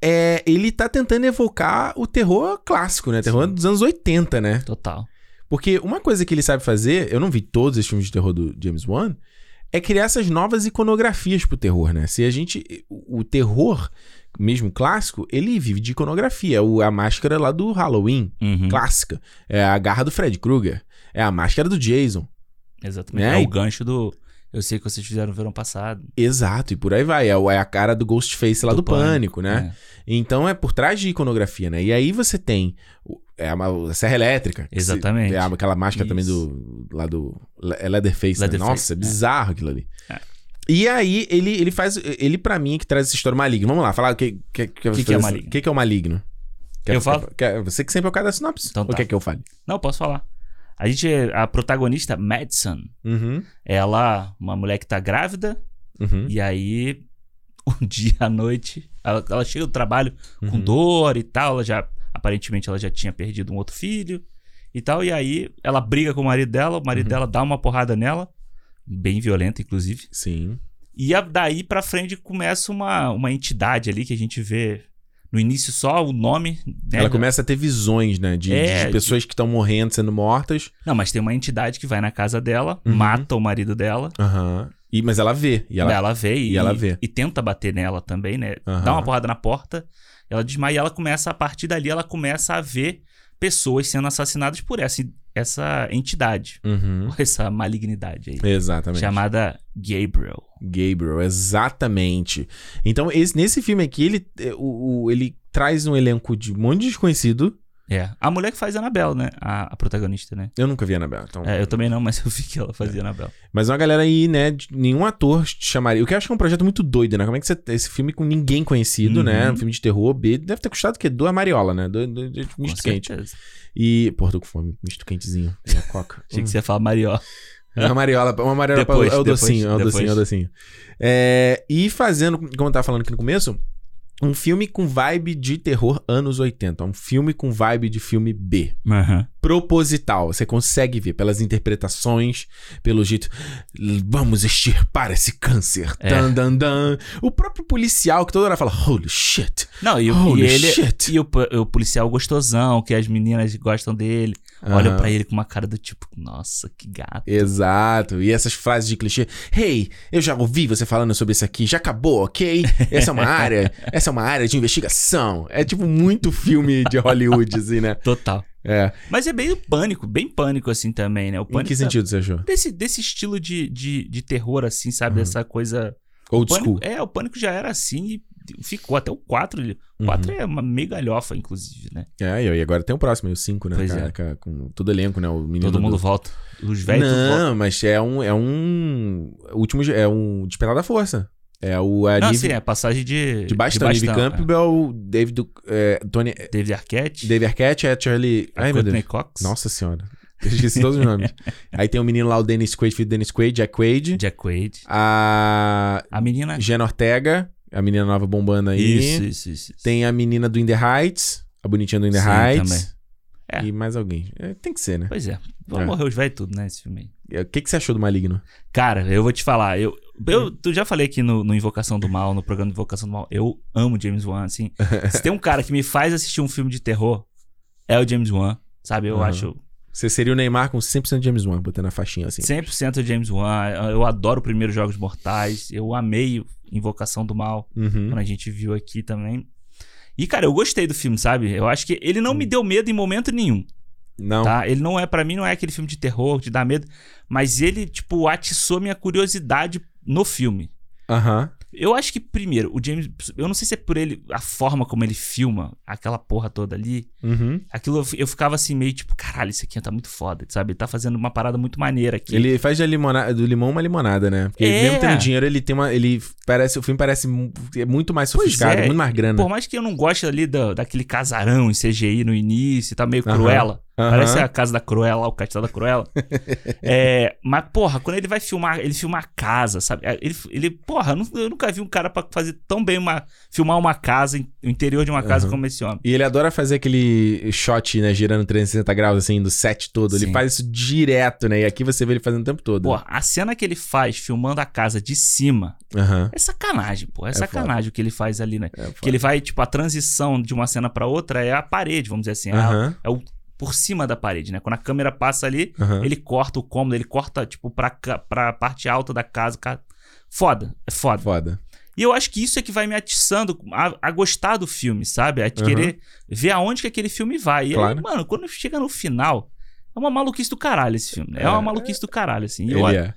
é, ele tá tentando evocar o terror clássico, né? Terror Sim. dos anos 80, né? Total. Porque uma coisa que ele sabe fazer, eu não vi todos os filmes de terror do James Wan, é criar essas novas iconografias pro terror, né? Se a gente. O terror, mesmo clássico, ele vive de iconografia. O, a máscara lá do Halloween, Uhum. clássica. É a garra do Fred Krueger. É a máscara do Jason. Exatamente. Né? É o gancho do. Eu sei que vocês fizeram no verão passado. Exato, e por aí vai. É, é a cara do Ghostface lá do, pânico, né? É. Então é por trás de iconografia, né? E aí você tem é a, serra elétrica. que se- Exatamente. É aquela máscara também Isso. do. lá do. É Leatherface. né? Leatherface, Nossa, é é. bizarro aquilo ali. É. E aí ele, ele faz. Ele, pra mim, é que traz essa história maligna. Vamos lá, falar o que, que, que, Que que é maligno? O que, que é o maligno? Quer- Eu falo? quer- você que sempre é o cara da sinopse. Então Ou tá. quer que eu fale? Não, eu posso falar. A gente, a protagonista, Madison, Uhum. ela, uma mulher que tá grávida, Uhum. e aí, [LAUGHS] um dia à noite, ela, ela chega do trabalho com Uhum. dor e tal, ela já, aparentemente ela já tinha perdido um outro filho e tal, e aí ela briga com o marido dela, o marido Uhum. dela dá uma porrada nela, bem violenta, inclusive, Sim. e a- daí pra frente começa uma, uma entidade ali que a gente vê no início só o nome, né? Ela começa a ter visões, né? De, É, de pessoas que estão morrendo, sendo mortas. Não, mas tem uma entidade que vai na casa dela, Uhum. mata o marido dela, Aham. E, mas ela vê. E ela, ela, vê e, e ela vê. e tenta bater nela também, né? Aham. Dá uma porrada na porta, ela desmaia e ela começa, a partir dali, ela começa a ver pessoas sendo assassinadas por essa, essa entidade, Uhum. essa malignidade aí, Exatamente. chamada Gabriel. Gabriel, exatamente. Então, esse- nesse filme aqui, ele, é, o, o- ele traz um elenco de um monte de desconhecido. É, a mulher que faz a Anabel, né? A, a protagonista, né? Eu nunca vi a Annabelle. Então... É, eu também não, mas eu vi que ela fazia Anabel. Mas uma galera aí, né? Nenhum ator te chamaria. O que eu acho que é um projeto muito doido, né? Como é que você. Esse filme com ninguém conhecido, Uhum. né? Um filme de terror, B. Deve ter custado o quê? Duas mariola, né? Do, do, Com misto quente. E. Pô, tô com fome. Misto quentezinho. E a coca. [LAUGHS] Achei que você ia falar Marió. Uma mariola, uma mariola pra- Depois, é o depois, docinho, é o depois. docinho, é o docinho. É, e fazendo, como eu tava falando aqui no começo, um filme com vibe de terror anos 80. Um filme com vibe de filme B. Aham. Proposital. Você consegue ver pelas interpretações, pelo jeito. Vamos extirpar esse câncer. É. Dan, dan, dan. O próprio policial que toda hora fala, holy shit. Não, e, o- Holy e ele. shit. E o, o policial gostosão, que as meninas gostam dele. Olham Aham. pra ele com uma cara do tipo, nossa, que gato. Exato. E essas frases de clichê. Hey, eu já ouvi você falando sobre isso aqui. Já acabou, ok? Essa é uma área. [LAUGHS] Essa é uma área de investigação. É tipo muito filme de Hollywood, assim, né? Total. É. Mas é bem pânico, bem pânico assim também, né? O Em pânico que tá- sentido você achou? Desse, desse estilo de, de, de terror, assim, sabe? Uhum. Dessa coisa. Old Pânico- school. é, o pânico já era assim e ficou até o 4. ele- O Uhum. 4 é uma meio galhofa, inclusive, né? É, e agora tem o próximo, o 5, né? Pois Cara, é. cara, Com todo elenco, né? O menino Todo mundo do... volta. Os velhos. Não, mas é um. É um. Último. É um Despertar da Força. É o. A Não, Nive- sim, é passagem de. De bastão, Nive bastão, Campbell, David. É, Tony. é. David Arquette. David Arquette, é Charlie. a Ai, meu Deus. Cox. Nossa senhora. [LAUGHS] Eu esqueci todos os nomes. Aí tem o menino lá, o Dennis Quaid, filho do Dennis Quaid, Jack Quaid. Jack Quaid. A A menina. Jenna Ortega, a menina nova bombando aí. Isso, isso, isso. isso. Tem a menina do In The Heights, a bonitinha do In The Sim, Heights. também. É. E mais alguém. É, tem que ser, né? Pois é. Vão É. morrer os velhos tudo, né? Esse filme aí. O que, que você achou do Maligno? Cara, eu vou te falar, eu, eu tu já falei aqui no, no Invocação do Mal, no programa Invocação do Mal, eu amo James Wan, assim. [LAUGHS] Se tem um cara que me faz assistir um filme de terror, é o James Wan, sabe? Eu Aham. acho Você seria o Neymar com 100% James Wan, botando a faixinha assim. 100% James Wan. Eu adoro o primeiro Jogos Mortais, eu amei Invocação do Mal, Uhum. quando a gente viu aqui também. E, cara, eu gostei do filme, sabe? Eu acho que ele não me deu medo em momento nenhum. Não. Tá? Ele não é, pra mim, não é aquele filme de terror, de dar medo, mas ele, tipo, atiçou minha curiosidade no filme. Aham. Eu acho que, primeiro, o James. Eu não sei se é por ele. A forma como ele filma aquela porra toda ali. Uhum. Aquilo eu, eu ficava assim, meio tipo, caralho, isso aqui tá muito foda, sabe? Ele tá fazendo uma parada muito maneira aqui. Ele faz da limonada, do limão uma limonada, né? Porque É. mesmo tendo dinheiro, ele tem uma. Ele parece. O filme parece é muito mais sofisticado, é, muito mais grana. Por mais que eu não goste ali da, daquele casarão em CGI no início, tá meio Aham. cruela. Aham. Parece a casa da Cruella, o castelo da Cruella. [LAUGHS] é, mas, porra, quando ele vai filmar, ele filma a casa, sabe? É, Ele, ele porra, eu nu- eu nunca vi um cara pra fazer tão bem uma. filmar uma casa, o interior de uma casa Aham. como esse homem. E ele adora fazer aquele shot, né? Girando 360 graus, assim, do set todo. Ele Sim. faz isso direto, né? E aqui você vê ele fazendo o tempo todo. Pô, a cena que ele faz filmando a casa de cima Aham. é sacanagem, pô. É, É sacanagem o que ele faz ali, né? É, Que ele vai, tipo, a transição de uma cena pra outra é a parede, vamos dizer assim. É, Aham. é o por cima da parede, né? Quando a câmera passa ali, Aham. ele corta o cômodo, ele corta, tipo, pra, pra parte alta da casa. ca- Foda, é foda. Foda. E eu acho que isso é que vai me atiçando a, a gostar do filme, sabe? A querer ver aonde que aquele filme vai. E aí, Claro. mano, quando chega no final, é uma maluquice do caralho esse filme. né? É, É. uma maluquice do caralho, assim. E Ele eu, é.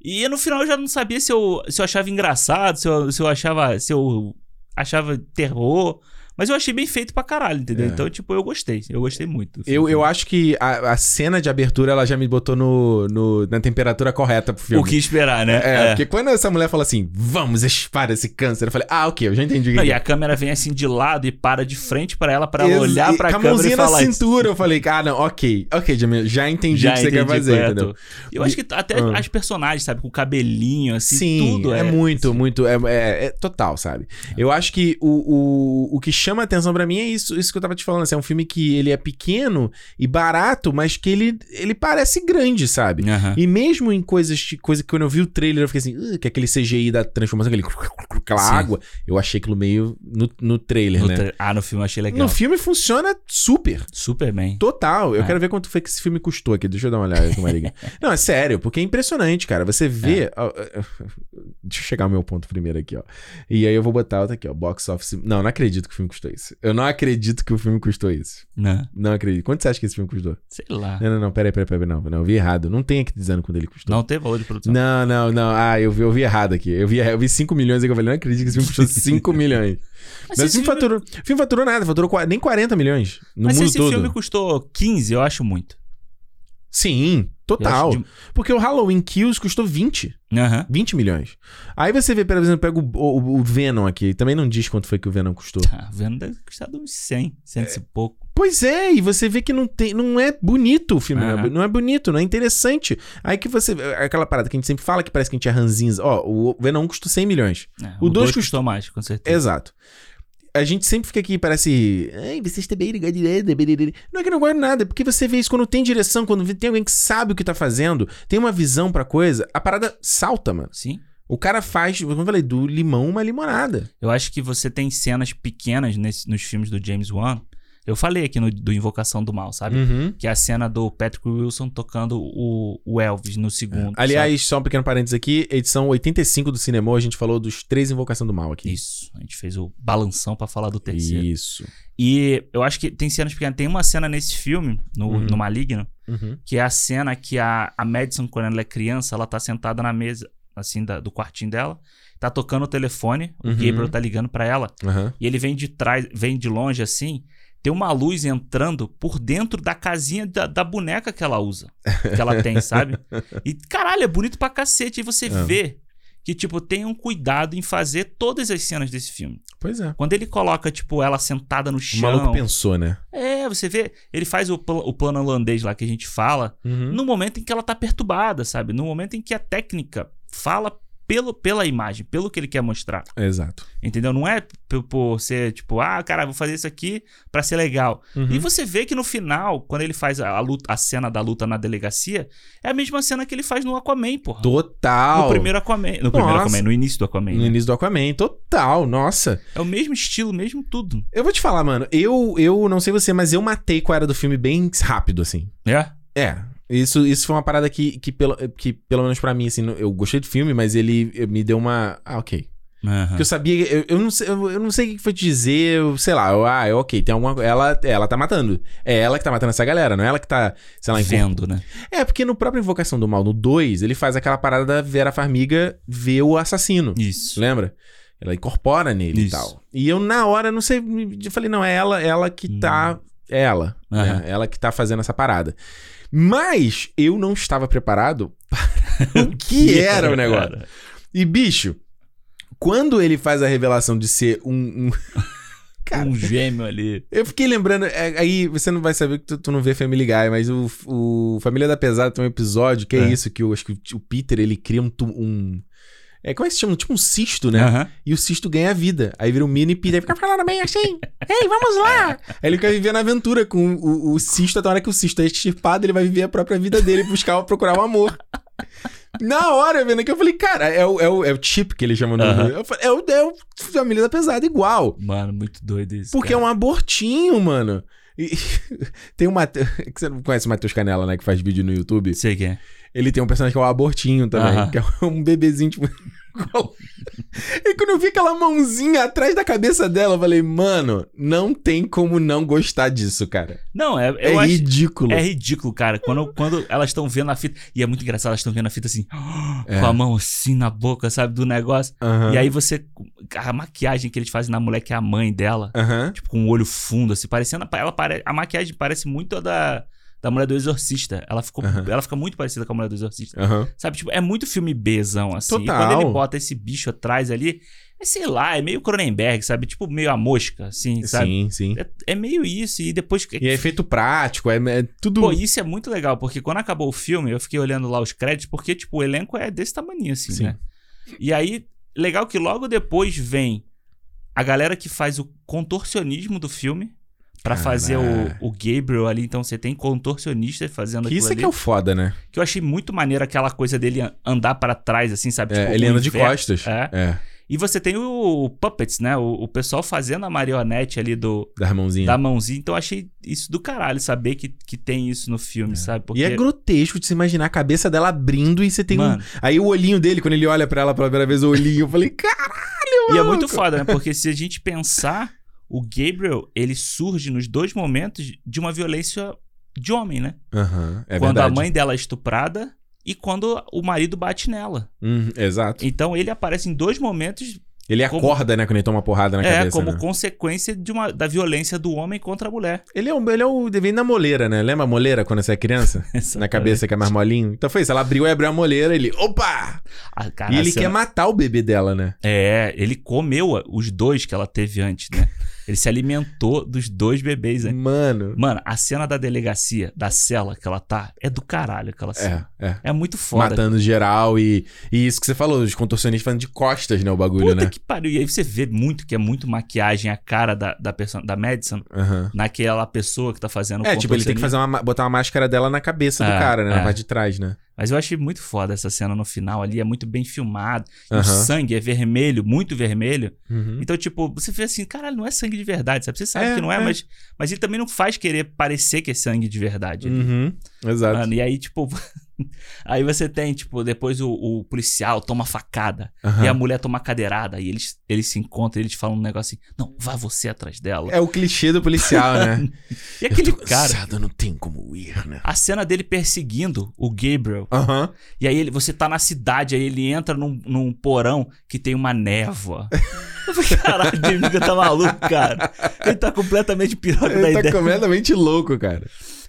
e no final eu já não sabia se eu, se eu achava engraçado, se eu, se eu achava. Se eu achava terror. Mas eu achei bem feito pra caralho, entendeu? É. Então, tipo, eu gostei. Eu gostei muito. Eu, eu acho que a, a cena de abertura ela já me botou no, no- na temperatura correta pro filme. O que esperar, né? É, porque quando essa mulher fala assim, vamos expar esse câncer, eu falei, ah, ok, eu já entendi Não, e é. a câmera vem assim de lado e para de frente pra ela, pra ela olhar pra a câmera e falar na cintura, eu falei, ah, não, ok, ok, Jamil, já entendi o que você quer fazer, é a entendeu? Eu acho que até Ah. as personagens, sabe, com o cabelinho, assim, Sim, tudo é, é. muito, muito, é, é- é total, sabe? Eu acho que o, o, o que chama atenção pra mim é isso, isso que eu tava te falando, assim, é um filme que ele é pequeno e barato, mas que ele, ele parece grande, sabe? Aham. E mesmo em coisas, de- coisa que quando eu vi o trailer eu fiquei assim, "Ugh", que é aquele CGI da transformação, aquele aquela Sim. água, eu achei aquilo meio no, no trailer, No né? tra- Ah, no filme eu achei legal. No filme funciona super. Super bem. Total. Eu É. quero ver quanto foi que esse filme custou aqui. Deixa eu dar uma olhada com. [LAUGHS] Não, é sério, porque é impressionante, cara. Você vê. É. ó, ó, Deixa eu chegar ao meu ponto primeiro aqui, ó. E aí eu vou botar outra aqui, ó. Box Office. Não, não acredito que o filme custou isso. Eu não acredito que o filme custou isso. Né? Não acredito. Quanto você acha que esse filme custou? Sei lá. Não, não, não. Peraí, peraí, peraí. Não, não. Eu vi errado. Não tem aqui dizendo quando ele custou. Não tem valor de produção. Não, não, não. Ah, eu vi, eu vi errado aqui. Eu vi, eu vi 5 milhões que eu falei, não acredito que esse filme custou [LAUGHS] 5 milhões. Mas, se o esse filme faturou, o filme faturou nada, faturou nem 40 milhões no Mas se mundo esse todo. filme custou 15, eu acho muito. Sim, total. de- Porque o Halloween Kills custou 20. Aham. 20 milhões. Aí você vê, por exemplo, pega o, o- o Venom aqui. Também não diz quanto foi que o Venom custou. Tá vendo? Deve custar uns 100, 100 e pouco. Pois é, e você vê que não, tem, não é bonito o filme. é bu- Não é bonito, não é interessante. Aí que você. Aquela parada que a gente sempre fala que parece que a gente é ranzinza. Ó, o Venom custou 100 milhões. É, O o dois 2 custou mais, com certeza. Exato. A gente sempre fica aqui, parece. Ai, vocês também direito. bererê." Não é que não de nada, é porque você vê isso quando tem direção, quando tem alguém que sabe o que tá fazendo, tem uma visão pra coisa, a parada salta, mano. Sim. O cara faz, como eu falei, do limão uma limonada. Eu acho que você tem cenas pequenas nesse- nos filmes do James Wan. Eu falei aqui no, do Invocação do Mal, sabe? Uhum. Que é a cena do Patrick Wilson tocando o, o Elvis no segundo. Aliás, só um pequeno parênteses aqui, edição 85 do Cinema, a gente falou dos três Invocação do Mal sabe? aqui. Isso. A gente fez o balanção pra falar do terceiro. Isso. E eu acho que tem cenas pequenas. Tem uma cena nesse filme, no, Uhum. no Maligno, Uhum. que é a cena que a, a Madison, quando ela é criança, ela tá sentada na mesa, assim, da- do quartinho dela, tá tocando o telefone, o Uhum. Gabriel tá ligando pra ela, Aham. e ele vem de trás, vem de longe assim, tem uma luz entrando por dentro da casinha da, da boneca que ela usa, que ela tem, sabe? [LAUGHS] E caralho, é bonito pra cacete, e você É. vê que, tipo, tem um cuidado em fazer todas as cenas desse filme. Pois é. Quando ele coloca, tipo, ela sentada no O chão. maluco pensou, né? É, você vê, ele faz o, pl- o plano holandês lá que a gente fala, Uhum. no momento em que ela tá perturbada, sabe? No momento em que a técnica fala pelo, pela imagem, pelo que ele quer mostrar. Exato. Entendeu? Não é por ser tipo, ah, cara, vou fazer isso aqui pra ser legal. Uhum. E você vê que no final, quando ele faz a, a luta, a cena da luta na delegacia, é a mesma cena que ele faz no Aquaman, porra. Total. No primeiro Aquaman. No primeiro Nossa. Aquaman, no início do Aquaman. No né? início do Aquaman, total, nossa. É o mesmo estilo, mesmo tudo. Eu vou te falar, mano, eu, eu não sei você, mas eu matei com a era do filme bem rápido, assim. É? É. Isso, isso foi uma parada que, que, pelo, que, pelo menos pra mim, assim, eu gostei do filme, mas ele me deu uma. Ah, ok. Aham. Porque eu sabia. Eu, eu, não sei, eu, eu não sei o que foi te dizer, eu, sei lá, eu, ah, é ok, tem alguma. Ela, ela tá matando. É ela que tá matando essa galera, não é ela que tá, sei lá. Vendo, né? É, porque no próprio Invocação do Mal, no 2, ele faz aquela parada da Vera Farmiga ver o assassino. Isso. Lembra? Ela incorpora nele e Isso. tal. E eu, na hora, não sei, eu falei, não, é ela, ela que tá. É ela. Hum. Aham. É ela que tá fazendo essa parada. Mas eu não estava preparado [LAUGHS] para o [LAUGHS] que era o negócio. Cara. E, bicho, quando ele faz a revelação de ser um. um- [LAUGHS] Cara, Um gêmeo ali. eu fiquei lembrando. é, Aí você não vai saber que tu, tu não vê Family Guy, mas o, o Família da Pesada tem um episódio que é, É. isso, que eu acho que o, o Peter ele cria um. um é, como é que se chama? Tipo um cisto, né? Aham. E o cisto ganha vida. Aí vira um mini Peter e fica falando bem assim. Ei, vamos lá! Aí ele quer viver na aventura com o, o cisto, até a hora que o cisto é extirpado, ele vai viver a própria vida dele, buscar, procurar o amor. Na hora, vendo aqui, eu falei, cara, é o, é o, é o chip que ele chama no. Aham. Eu falei, é, o, é o Família da Pesada, igual. Mano, muito doido isso. Porque é cara. um abortinho, mano. E [LAUGHS] tem uma. [LAUGHS] que Você não conhece o Matheus Canela, né? Que faz vídeo no YouTube. Sei quem é. Ele tem um personagem que é o Abortinho também, Aham. que é um bebezinho, tipo. [LAUGHS] e quando eu vi aquela mãozinha atrás da cabeça dela, eu falei, mano, não tem como não gostar disso, cara. Não, é, É acho. ridículo. É ridículo, cara. Quando, quando elas estão vendo a fita. E é muito engraçado, elas estão vendo a fita assim, [GASPS] É. com a mão assim na boca, sabe, do negócio. Aham. E aí você. A maquiagem que eles fazem na mulher, que é a mãe dela, Aham. tipo, com o olho fundo, assim, parecendo. Ela a maquiagem parece muito a da, da mulher do Exorcista. Ela, ficou, Aham. ela fica muito parecida com a mulher do Exorcista. Aham. Sabe, tipo, é muito filme Bzão, assim. E Total. quando ele bota esse bicho atrás ali, é sei lá, é meio Cronenberg, sabe? Tipo, meio a mosca, assim, sabe? Sim, sim. É, é meio isso. E depois. E é efeito prático, é, é tudo. Pô, isso é muito legal, porque quando acabou o filme, eu fiquei olhando lá os créditos, porque, tipo, o elenco é desse tamanho, assim, Sim. né? E aí, legal que logo depois vem a galera que faz o contorcionismo do filme pra fazer o, o Gabriel ali. Então você tem contorcionistas fazendo que isso é que é o foda, né? Que eu achei muito maneiro aquela coisa dele an- andar pra trás, assim, sabe? É, Tipo, ele com anda de costas. É. É, E você tem o, Puppets, né? O, o pessoal fazendo a marionete ali do, da mãozinha. da mãozinha. Então eu achei isso do caralho, saber que, que tem isso no filme, sabe? Porque, E é grotesco de se imaginar a cabeça dela abrindo e você tem Mano. um. Aí o olhinho dele, quando ele olha pra ela pela primeira vez, o olhinho, eu falei, caralho, E é muito foda, né? Porque se a gente pensar, o Gabriel, ele surge nos dois momentos de uma violência de homem, né? Aham, é quando verdade. a mãe dela é estuprada e quando o marido bate nela. Uhum, exato. Então ele aparece em dois momentos Ele como- acorda, né, quando ele toma uma porrada na é, cabeça. como né? consequência de uma, da violência do homem contra a mulher. Ele é, o, ele é o. Vem da moleira, né? Lembra a moleira quando você é criança? [LAUGHS] na cabeça que é mais molinho? Então foi isso, ela abriu e abriu a moleira, ele. Opa! Ah, cara, e ele quer matar o bebê dela, né? É, ele comeu os dois que ela teve antes, né? [LAUGHS] Ele se alimentou dos dois bebês antes. Mano. Mano, a cena da delegacia, da cela que ela tá, é do caralho aquela É, cena. é. É, muito foda. Matando geral e, e isso que você falou, os contorcionistas falando de costas, né? O bagulho, Puta né? que pariu. E aí você vê muito que é muito maquiagem a cara da, da, perso- da Madison Aham. naquela pessoa que tá fazendo o É, tipo, ele tem que fazer uma, ma- botar uma máscara dela na cabeça do É, cara, né? Na é. parte de trás, né? Mas eu achei muito foda essa cena no final ali, é muito bem filmado. O sangue é vermelho, muito vermelho. Uhum. Então, tipo, você vê assim, caralho, não é sangue de verdade, sabe? Você sabe É, que não é, é. Mas, mas ele também não faz querer parecer que é sangue de verdade. Uhum. Exato. Mano, e aí, tipo. [LAUGHS] aí você tem, tipo, depois o, o policial toma facada Aham. e a mulher toma cadeirada. E eles, eles se encontram e eles falam um negócio assim: não, vá você atrás dela. É o clichê do policial, né? [LAUGHS] e aquele Eu tô cara, cansado, não tem como ir, né? a cena dele perseguindo o Gabriel. Aham. E aí ele, você tá na cidade, aí ele entra num, num porão que tem uma névoa. [LAUGHS] Eu falei, caralho, o James tá maluco, cara. Ele tá completamente piroca da Ele tá ideia. completamente louco, cara.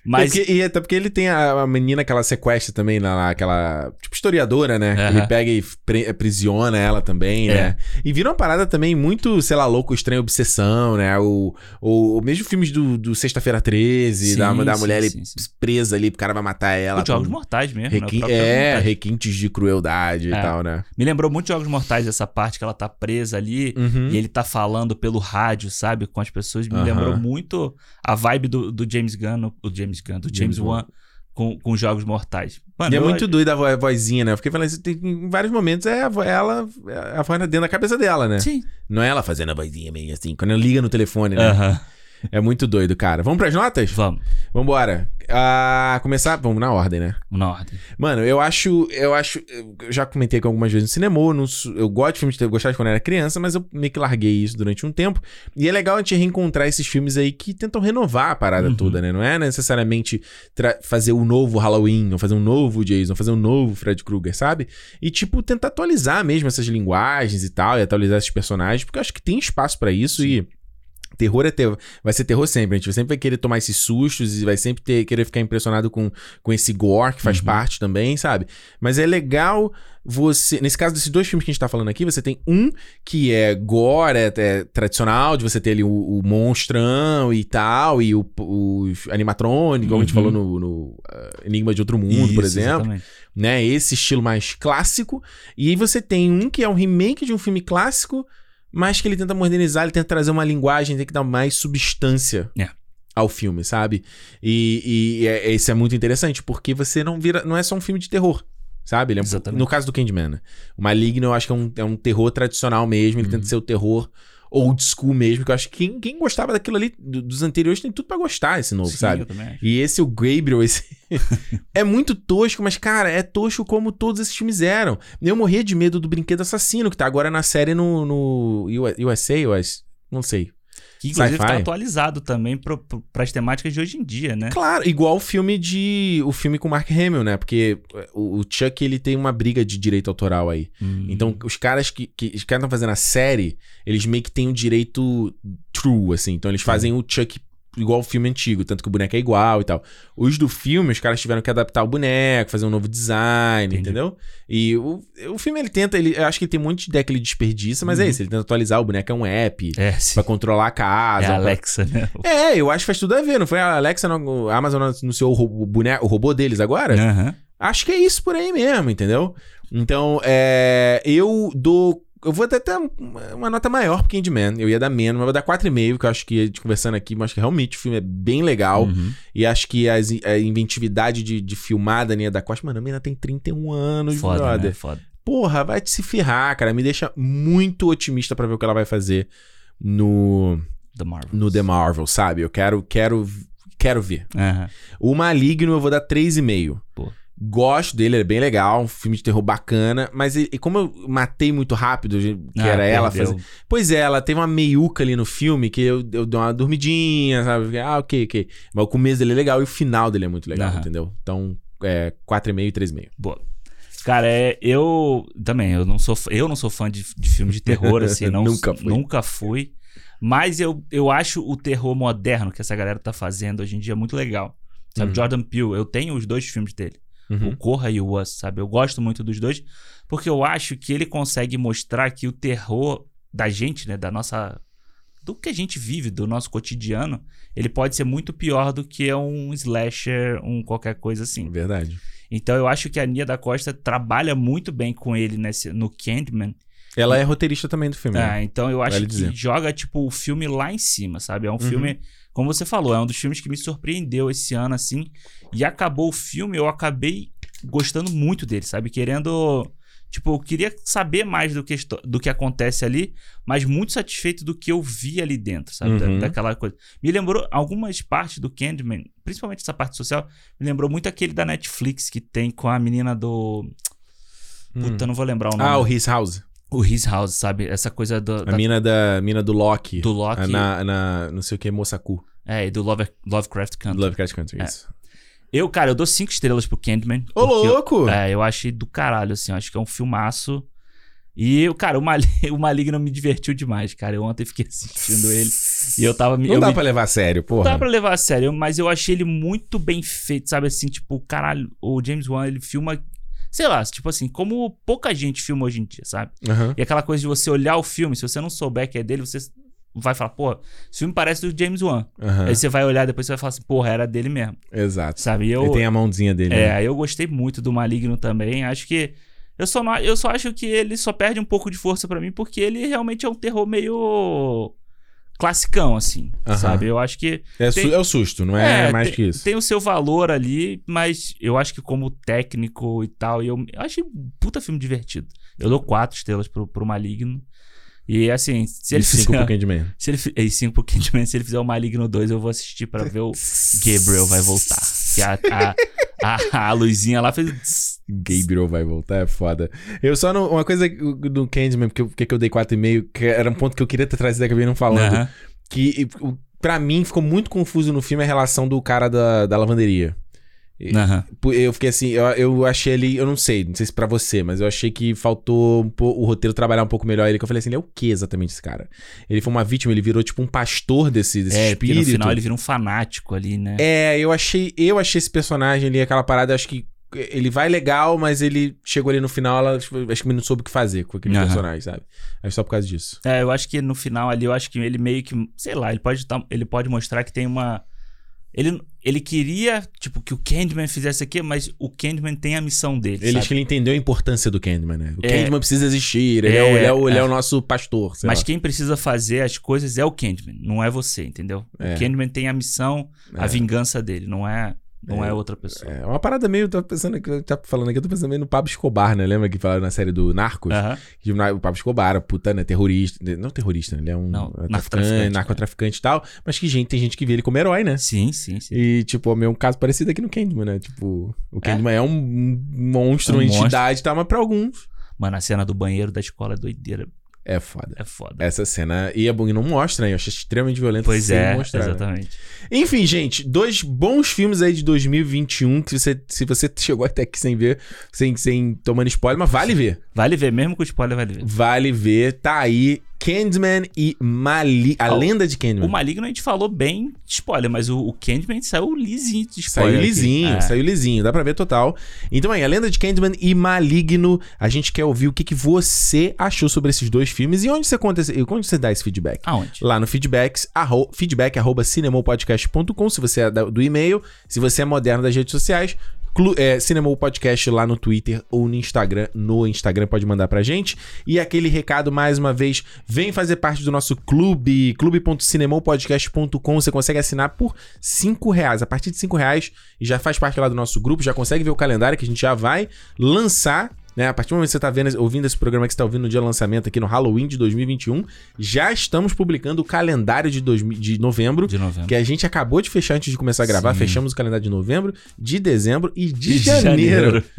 Mas É porque- e até porque ele tem a, a menina que ela sequestra também, lá, aquela. Tipo, historiadora, né? Aham. Ele pega e pre- aprisiona ela também, É. né? E vira uma parada também muito, sei lá, louco, estranha obsessão, né? O, o, o mesmo filmes do, do Sexta-feira 13, Sim, da, da sim, mulher ali sim, presa ali, o cara vai matar ela. os Jogos com Mortais mesmo, requin- né? É, Mortais. requintes de crueldade e É. tal, né? Me lembrou muito de Jogos Mortais essa parte que ela tá presa ali Uhum. e ele tá falando pelo rádio, sabe? Com as pessoas. Me Aham. lembrou muito a vibe do, do James Gunn, o James Gunn, do James, James Wan com, com Jogos Mortais. Mano, E é eu- muito doida a, vo- a vozinha, né? Eu fiquei falando isso, tem- em vários momentos é a, vo- ela, é a voz dentro da cabeça dela, né? Sim. Não é ela fazendo a vozinha meio assim, quando ela liga no telefone, né? Aham. É muito doido, cara. Vamos pras notas? Vamos. Vambora. Ah, começar. Vamos na ordem, né? Na ordem. Mano, eu acho. Eu acho. Eu já comentei aqui algumas vezes no cinema. Eu, não eu gosto de filmes de eu gostava de quando eu era criança, mas eu meio que larguei isso durante um tempo. E é legal a gente reencontrar esses filmes aí que tentam renovar a parada Uhum. toda, né? Não é necessariamente fazer o novo Halloween, ou fazer um novo Jason, ou fazer um novo Fred Krueger, sabe? E, tipo, tentar atualizar mesmo essas linguagens e tal, e atualizar esses personagens, porque eu acho que tem espaço pra isso e. Terror é terror. Vai ser terror sempre. A gente sempre vai querer tomar esses sustos e vai sempre ter, querer ficar impressionado com, com esse gore que faz Uhum. parte também, sabe? Mas é legal você. Nesse caso desses dois filmes que a gente tá falando aqui, você tem um que é gore, é, é tradicional, de você ter ali o, o monstrão e tal, e o, o animatrônico, como a gente Uhum. falou no, no, ah, Enigma de Outro Mundo, por Isso, exemplo exatamente. né? Esse estilo mais clássico. E aí você tem um que é um remake de um filme clássico, mas que ele tenta modernizar, ele tenta trazer uma linguagem, tem que dar mais substância É. ao filme, sabe? E, e é, esse é muito interessante, porque você não vira. Não é só um filme de terror. Sabe? Ele é no caso do Candyman, né? O Maligno eu acho que é um, é um terror tradicional mesmo. Ele Uhum. tenta ser o terror old school mesmo, que eu acho que quem, quem gostava daquilo ali, do- dos anteriores, tem tudo pra gostar esse novo, Sim, sabe? E esse, o Gabriel, esse. [LAUGHS] é muito tosco, mas, cara, é tosco como todos esses filmes eram. Eu morria de medo do brinquedo assassino, que tá agora na série no, no USA, acho. Não sei. Que inclusive tá Sci-fi. atualizado também pro, pras temáticas de hoje em dia, né? Claro, igual o filme de. O filme com o Mark Hamill, né? Porque o, o Chuck, ele tem uma briga de direito autoral aí. Hum. Então, os caras que, que os caras estão fazendo a série, eles meio que têm o direito true, assim. Então, eles fazem o Chuck igual o filme antigo, tanto que o boneco é igual e tal. Os do filme, os caras tiveram que adaptar o boneco, fazer um novo design, Entendi. entendeu? E o, o filme, ele tenta, ele, eu acho que ele tem um monte de ideia que ele desperdiça, mas é Uhum. isso, ele tenta atualizar, o boneco é um app, É, sim. pra controlar a casa. É a pra- Alexa, né? É, eu acho que faz tudo a ver, não foi a Alexa, não, a Amazon anunciou o, ro- o boneco, o robô deles agora? Aham. Acho que é isso por aí mesmo, entendeu? Então, é, eu dou. Eu vou até ter uma, nota maior pro Candyman. Eu ia dar menos, mas vou dar 4,5, que eu acho que, conversando aqui, mas acho que realmente o filme é bem legal. Uhum. E acho que as- a inventividade de, de filmar da Nia da Costa, mano, a menina tem 31 anos, Foda, brother. né? Foda. Porra, vai te se ferrar, cara. Me deixa muito otimista pra ver o que ela vai fazer no, The Marvel. no The Marvel, sabe? Eu quero, quero, quero ver. Aham. O Maligno eu vou dar 3,5. Pô. Gosto dele, ele é bem legal, um filme de terror bacana, mas e, e como eu matei muito rápido, que Ah, era ela fazendo. Pois é, ela teve uma meiuca ali no filme que eu, eu dou uma dormidinha, sabe? Ah, ok, ok. Mas o começo dele é legal e o final dele é muito legal, Aham. entendeu? Então, é 4,5 e 3,5. Boa. Cara, é, eu também, eu não sou, eu não sou fã de, de filme de terror, [LAUGHS] assim, não, Nunca fui. nunca fui. Mas eu, eu acho o terror moderno que essa galera tá fazendo hoje em dia muito legal. Sabe, Uhum. Jordan Peele, eu tenho os dois filmes dele. Uhum. O Corra e o Us, sabe? Eu gosto muito dos dois, porque eu acho que ele consegue mostrar que o terror da gente, né, da nossa do que a gente vive, do nosso cotidiano, ele pode ser muito pior do que um slasher, um qualquer coisa assim. Verdade. Então eu acho que a Nia da Costa trabalha muito bem com ele nesse, no Candyman. Ela é roteirista também do filme. né? Ah, então eu acho Vale que dizer. joga, tipo, o filme lá em cima, sabe? É um Uhum. filme, como você falou, é um dos filmes que me surpreendeu esse ano, assim. E acabou o filme, eu acabei gostando muito dele, sabe? Querendo. Tipo, eu queria saber mais do que, do que acontece ali, mas muito satisfeito do que eu vi ali dentro, sabe? Da- Uhum. daquela coisa. Me lembrou algumas partes do Candyman, principalmente essa parte social, me lembrou muito aquele da Netflix que tem com a menina do. Puta, não vou lembrar o nome. Ah, o His House. O His House, sabe? Essa coisa do, A da- mina, da, mina do Loki. do Loki. Na, na, não sei o que, Mosaku. É, e do Love, Lovecraft Country. Lovecraft Country, É. isso. Eu, cara, eu dou cinco estrelas pro Candyman. Ô, porque eu- louco! é, eu achei do caralho, assim. eu Acho que é um filmaço. E, eu, cara, o, Mal [LAUGHS] o Maligno me divertiu demais, cara. Eu ontem fiquei assistindo ele e eu tava... me- Não eu dá me- pra levar a sério, porra. Não dá pra levar a sério, mas eu achei ele muito bem feito, sabe? Assim, tipo, caralho, o James Wan, ele filma... Sei lá, tipo assim, como pouca gente filma hoje em dia, sabe? Aham. E aquela coisa de você olhar o filme, se você não souber que é dele, você vai falar, pô, esse filme parece do James Wan. aham. Aí você vai olhar depois você vai falar assim, porra, era dele mesmo. Exato. Sabe? E eu, Ele tem a mãozinha dele. é, né? eu gostei muito do Maligno também. Acho que. Eu só, não- eu só acho que ele só perde um pouco de força pra mim, porque ele realmente é um terror meio. Classicão, assim. Aham. Sabe? Eu acho que. É, tem- é o susto, não é, mais tem, que isso. Tem o seu valor ali, mas eu acho que como técnico e tal, eu, eu achei um puta filme divertido. Eu dou quatro estrelas pro, pro Maligno. E assim, se ele E cinco fizer. pro Candyman. [LAUGHS] Se ele, e cinco pro Candyman, se ele fizer o Maligno 2, eu vou assistir pra ver o [LAUGHS] Gabriel vai voltar. Que a, a, a, [LAUGHS] a luzinha lá fez. Gabriel vai voltar, é foda. Eu só não. Uma coisa do Candyman, porque eu, porque que eu dei 4,5, que era um ponto que eu queria ter trazido, que eu acabei não falando. Aham. Que pra mim ficou muito confuso no filme a relação do cara da, da lavanderia. Pu- Eu fiquei assim, eu, eu achei ali, eu não sei, não sei se pra você, mas eu achei que faltou um po- o roteiro trabalhar um pouco melhor ele, que eu falei assim, ele é o que exatamente esse cara? Ele foi uma vítima, ele virou tipo um pastor desse, desse É, espírito. no final ele vira um fanático ali, né? É, eu achei, eu achei esse personagem ali, aquela parada, acho que ele vai legal, mas ele chegou ali no final, ela, tipo, acho que não soube o que fazer com aquele Aham. personagem, sabe? Acho só por causa disso. É, eu acho que no final ali, eu acho que ele meio que. Sei lá, ele pode, tá- ele pode mostrar que tem uma. Ele, ele queria, tipo, que o Candyman fizesse aqui, mas o Candyman tem a missão dele. Ele, sabe? acho que ele entendeu a importância do Candyman, né? O É. Candyman precisa existir, ele é, É, o, ele é o, ele é é. o nosso pastor, Mas lá. quem precisa fazer as coisas é o Candyman, não é você, entendeu? É. O Candyman tem a missão, a É. vingança dele, não é Não é, outra pessoa. É uma parada meio. Tô pensando aqui, tá falando aqui, eu tô pensando meio no Pablo Escobar, né? Lembra que falaram na série do Narcos? Aham. Que o Pablo Escobar, puta, né? Terrorista. Não terrorista, né? Ele é um Não, traficante, narcotraficante, narcotraficante e tal. Mas que gente, tem gente que vê ele como herói, né? Sim, sim, sim. E, tipo, é meio um caso parecido aqui no Candyman, né? Tipo, o Candyman é, um monstro, É um uma entidade e tal, mas pra alguns Mano, a cena do banheiro da escola é doideira. É foda. É foda. Essa cena. E bom que não mostra, né? Eu acho extremamente violento Pois sem é, mostrar. né? exatamente. Enfim, gente, dois bons filmes aí de 2021 que você, se você [LAUGHS] chegou até aqui sem ver, sem, sem tomando spoiler, mas vale ver. Vale ver, mesmo com spoiler, vale ver. Vale ver, tá aí. Candyman e Mali... A Ah, o- lenda de Candyman. O Maligno a gente falou bem spoiler, mas o, o Candyman saiu lisinho de spoiler. Saiu lisinho, É. saiu lisinho, dá pra ver total. Então aí, a lenda de Candyman e Maligno, a gente quer ouvir o que, que você achou sobre esses dois filmes e onde você conta, esse- onde você dá esse feedback. Aonde? Lá no feedbacks, arro, feedback arroba cinemopodcast.com, se você é do e-mail, se você é moderno das redes sociais, clu, é, Cinemol Podcast lá no Twitter ou no Instagram. No Instagram pode mandar pra gente. E aquele recado, mais uma vez, vem fazer parte do nosso clube, clube.cinemopodcast.com. Você consegue assinar por 5 reais. A partir de 5 reais, já faz parte lá do nosso grupo, já consegue ver o calendário que a gente já vai lançar. Né? A partir do momento que você tá vendo, ouvindo esse programa que você tá ouvindo no dia do lançamento aqui no Halloween de 2021, já estamos publicando o calendário de, 2000 de novembro. De novembro. Que a gente acabou de fechar antes de começar a gravar. Sim. Fechamos o calendário de novembro, de dezembro e de, De janeiro. [LAUGHS]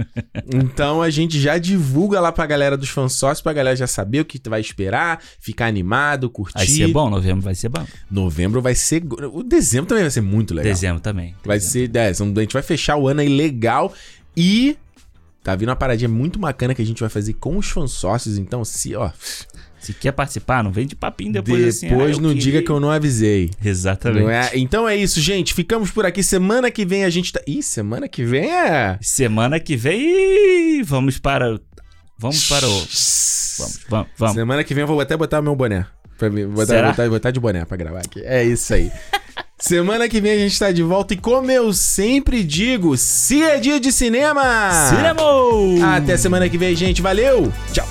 Então a gente já divulga lá pra galera dos fansócios, pra galera já saber o que vai esperar, ficar animado, curtir. Vai ser bom, novembro vai ser bom. Novembro vai ser. O dezembro também vai ser muito legal. Dezembro também. Vai Dezembro. ser. É, a gente vai fechar o ano aí legal e. Tá vindo uma paradinha muito bacana que a gente vai fazer com os fansócios. Então, se, ó. Se quer participar, não vem de papinho depois, Depois, assim. ah, eu não queria. diga que eu não avisei. Exatamente. Não é? Então é isso, gente. Ficamos por aqui. Semana que vem a gente tá. Ih, semana que vem é. Semana que vem, vamos para. Vamos para o. Vamos, vamos, vamos. Semana que vem eu vou até botar meu boné. Pra mim, botar, botar, botar de boné pra gravar aqui. É isso aí. [LAUGHS] Semana que vem a gente tá de volta e como eu sempre digo, se é dia de cinema! Cinema! Até semana que vem, gente. Valeu! Tchau!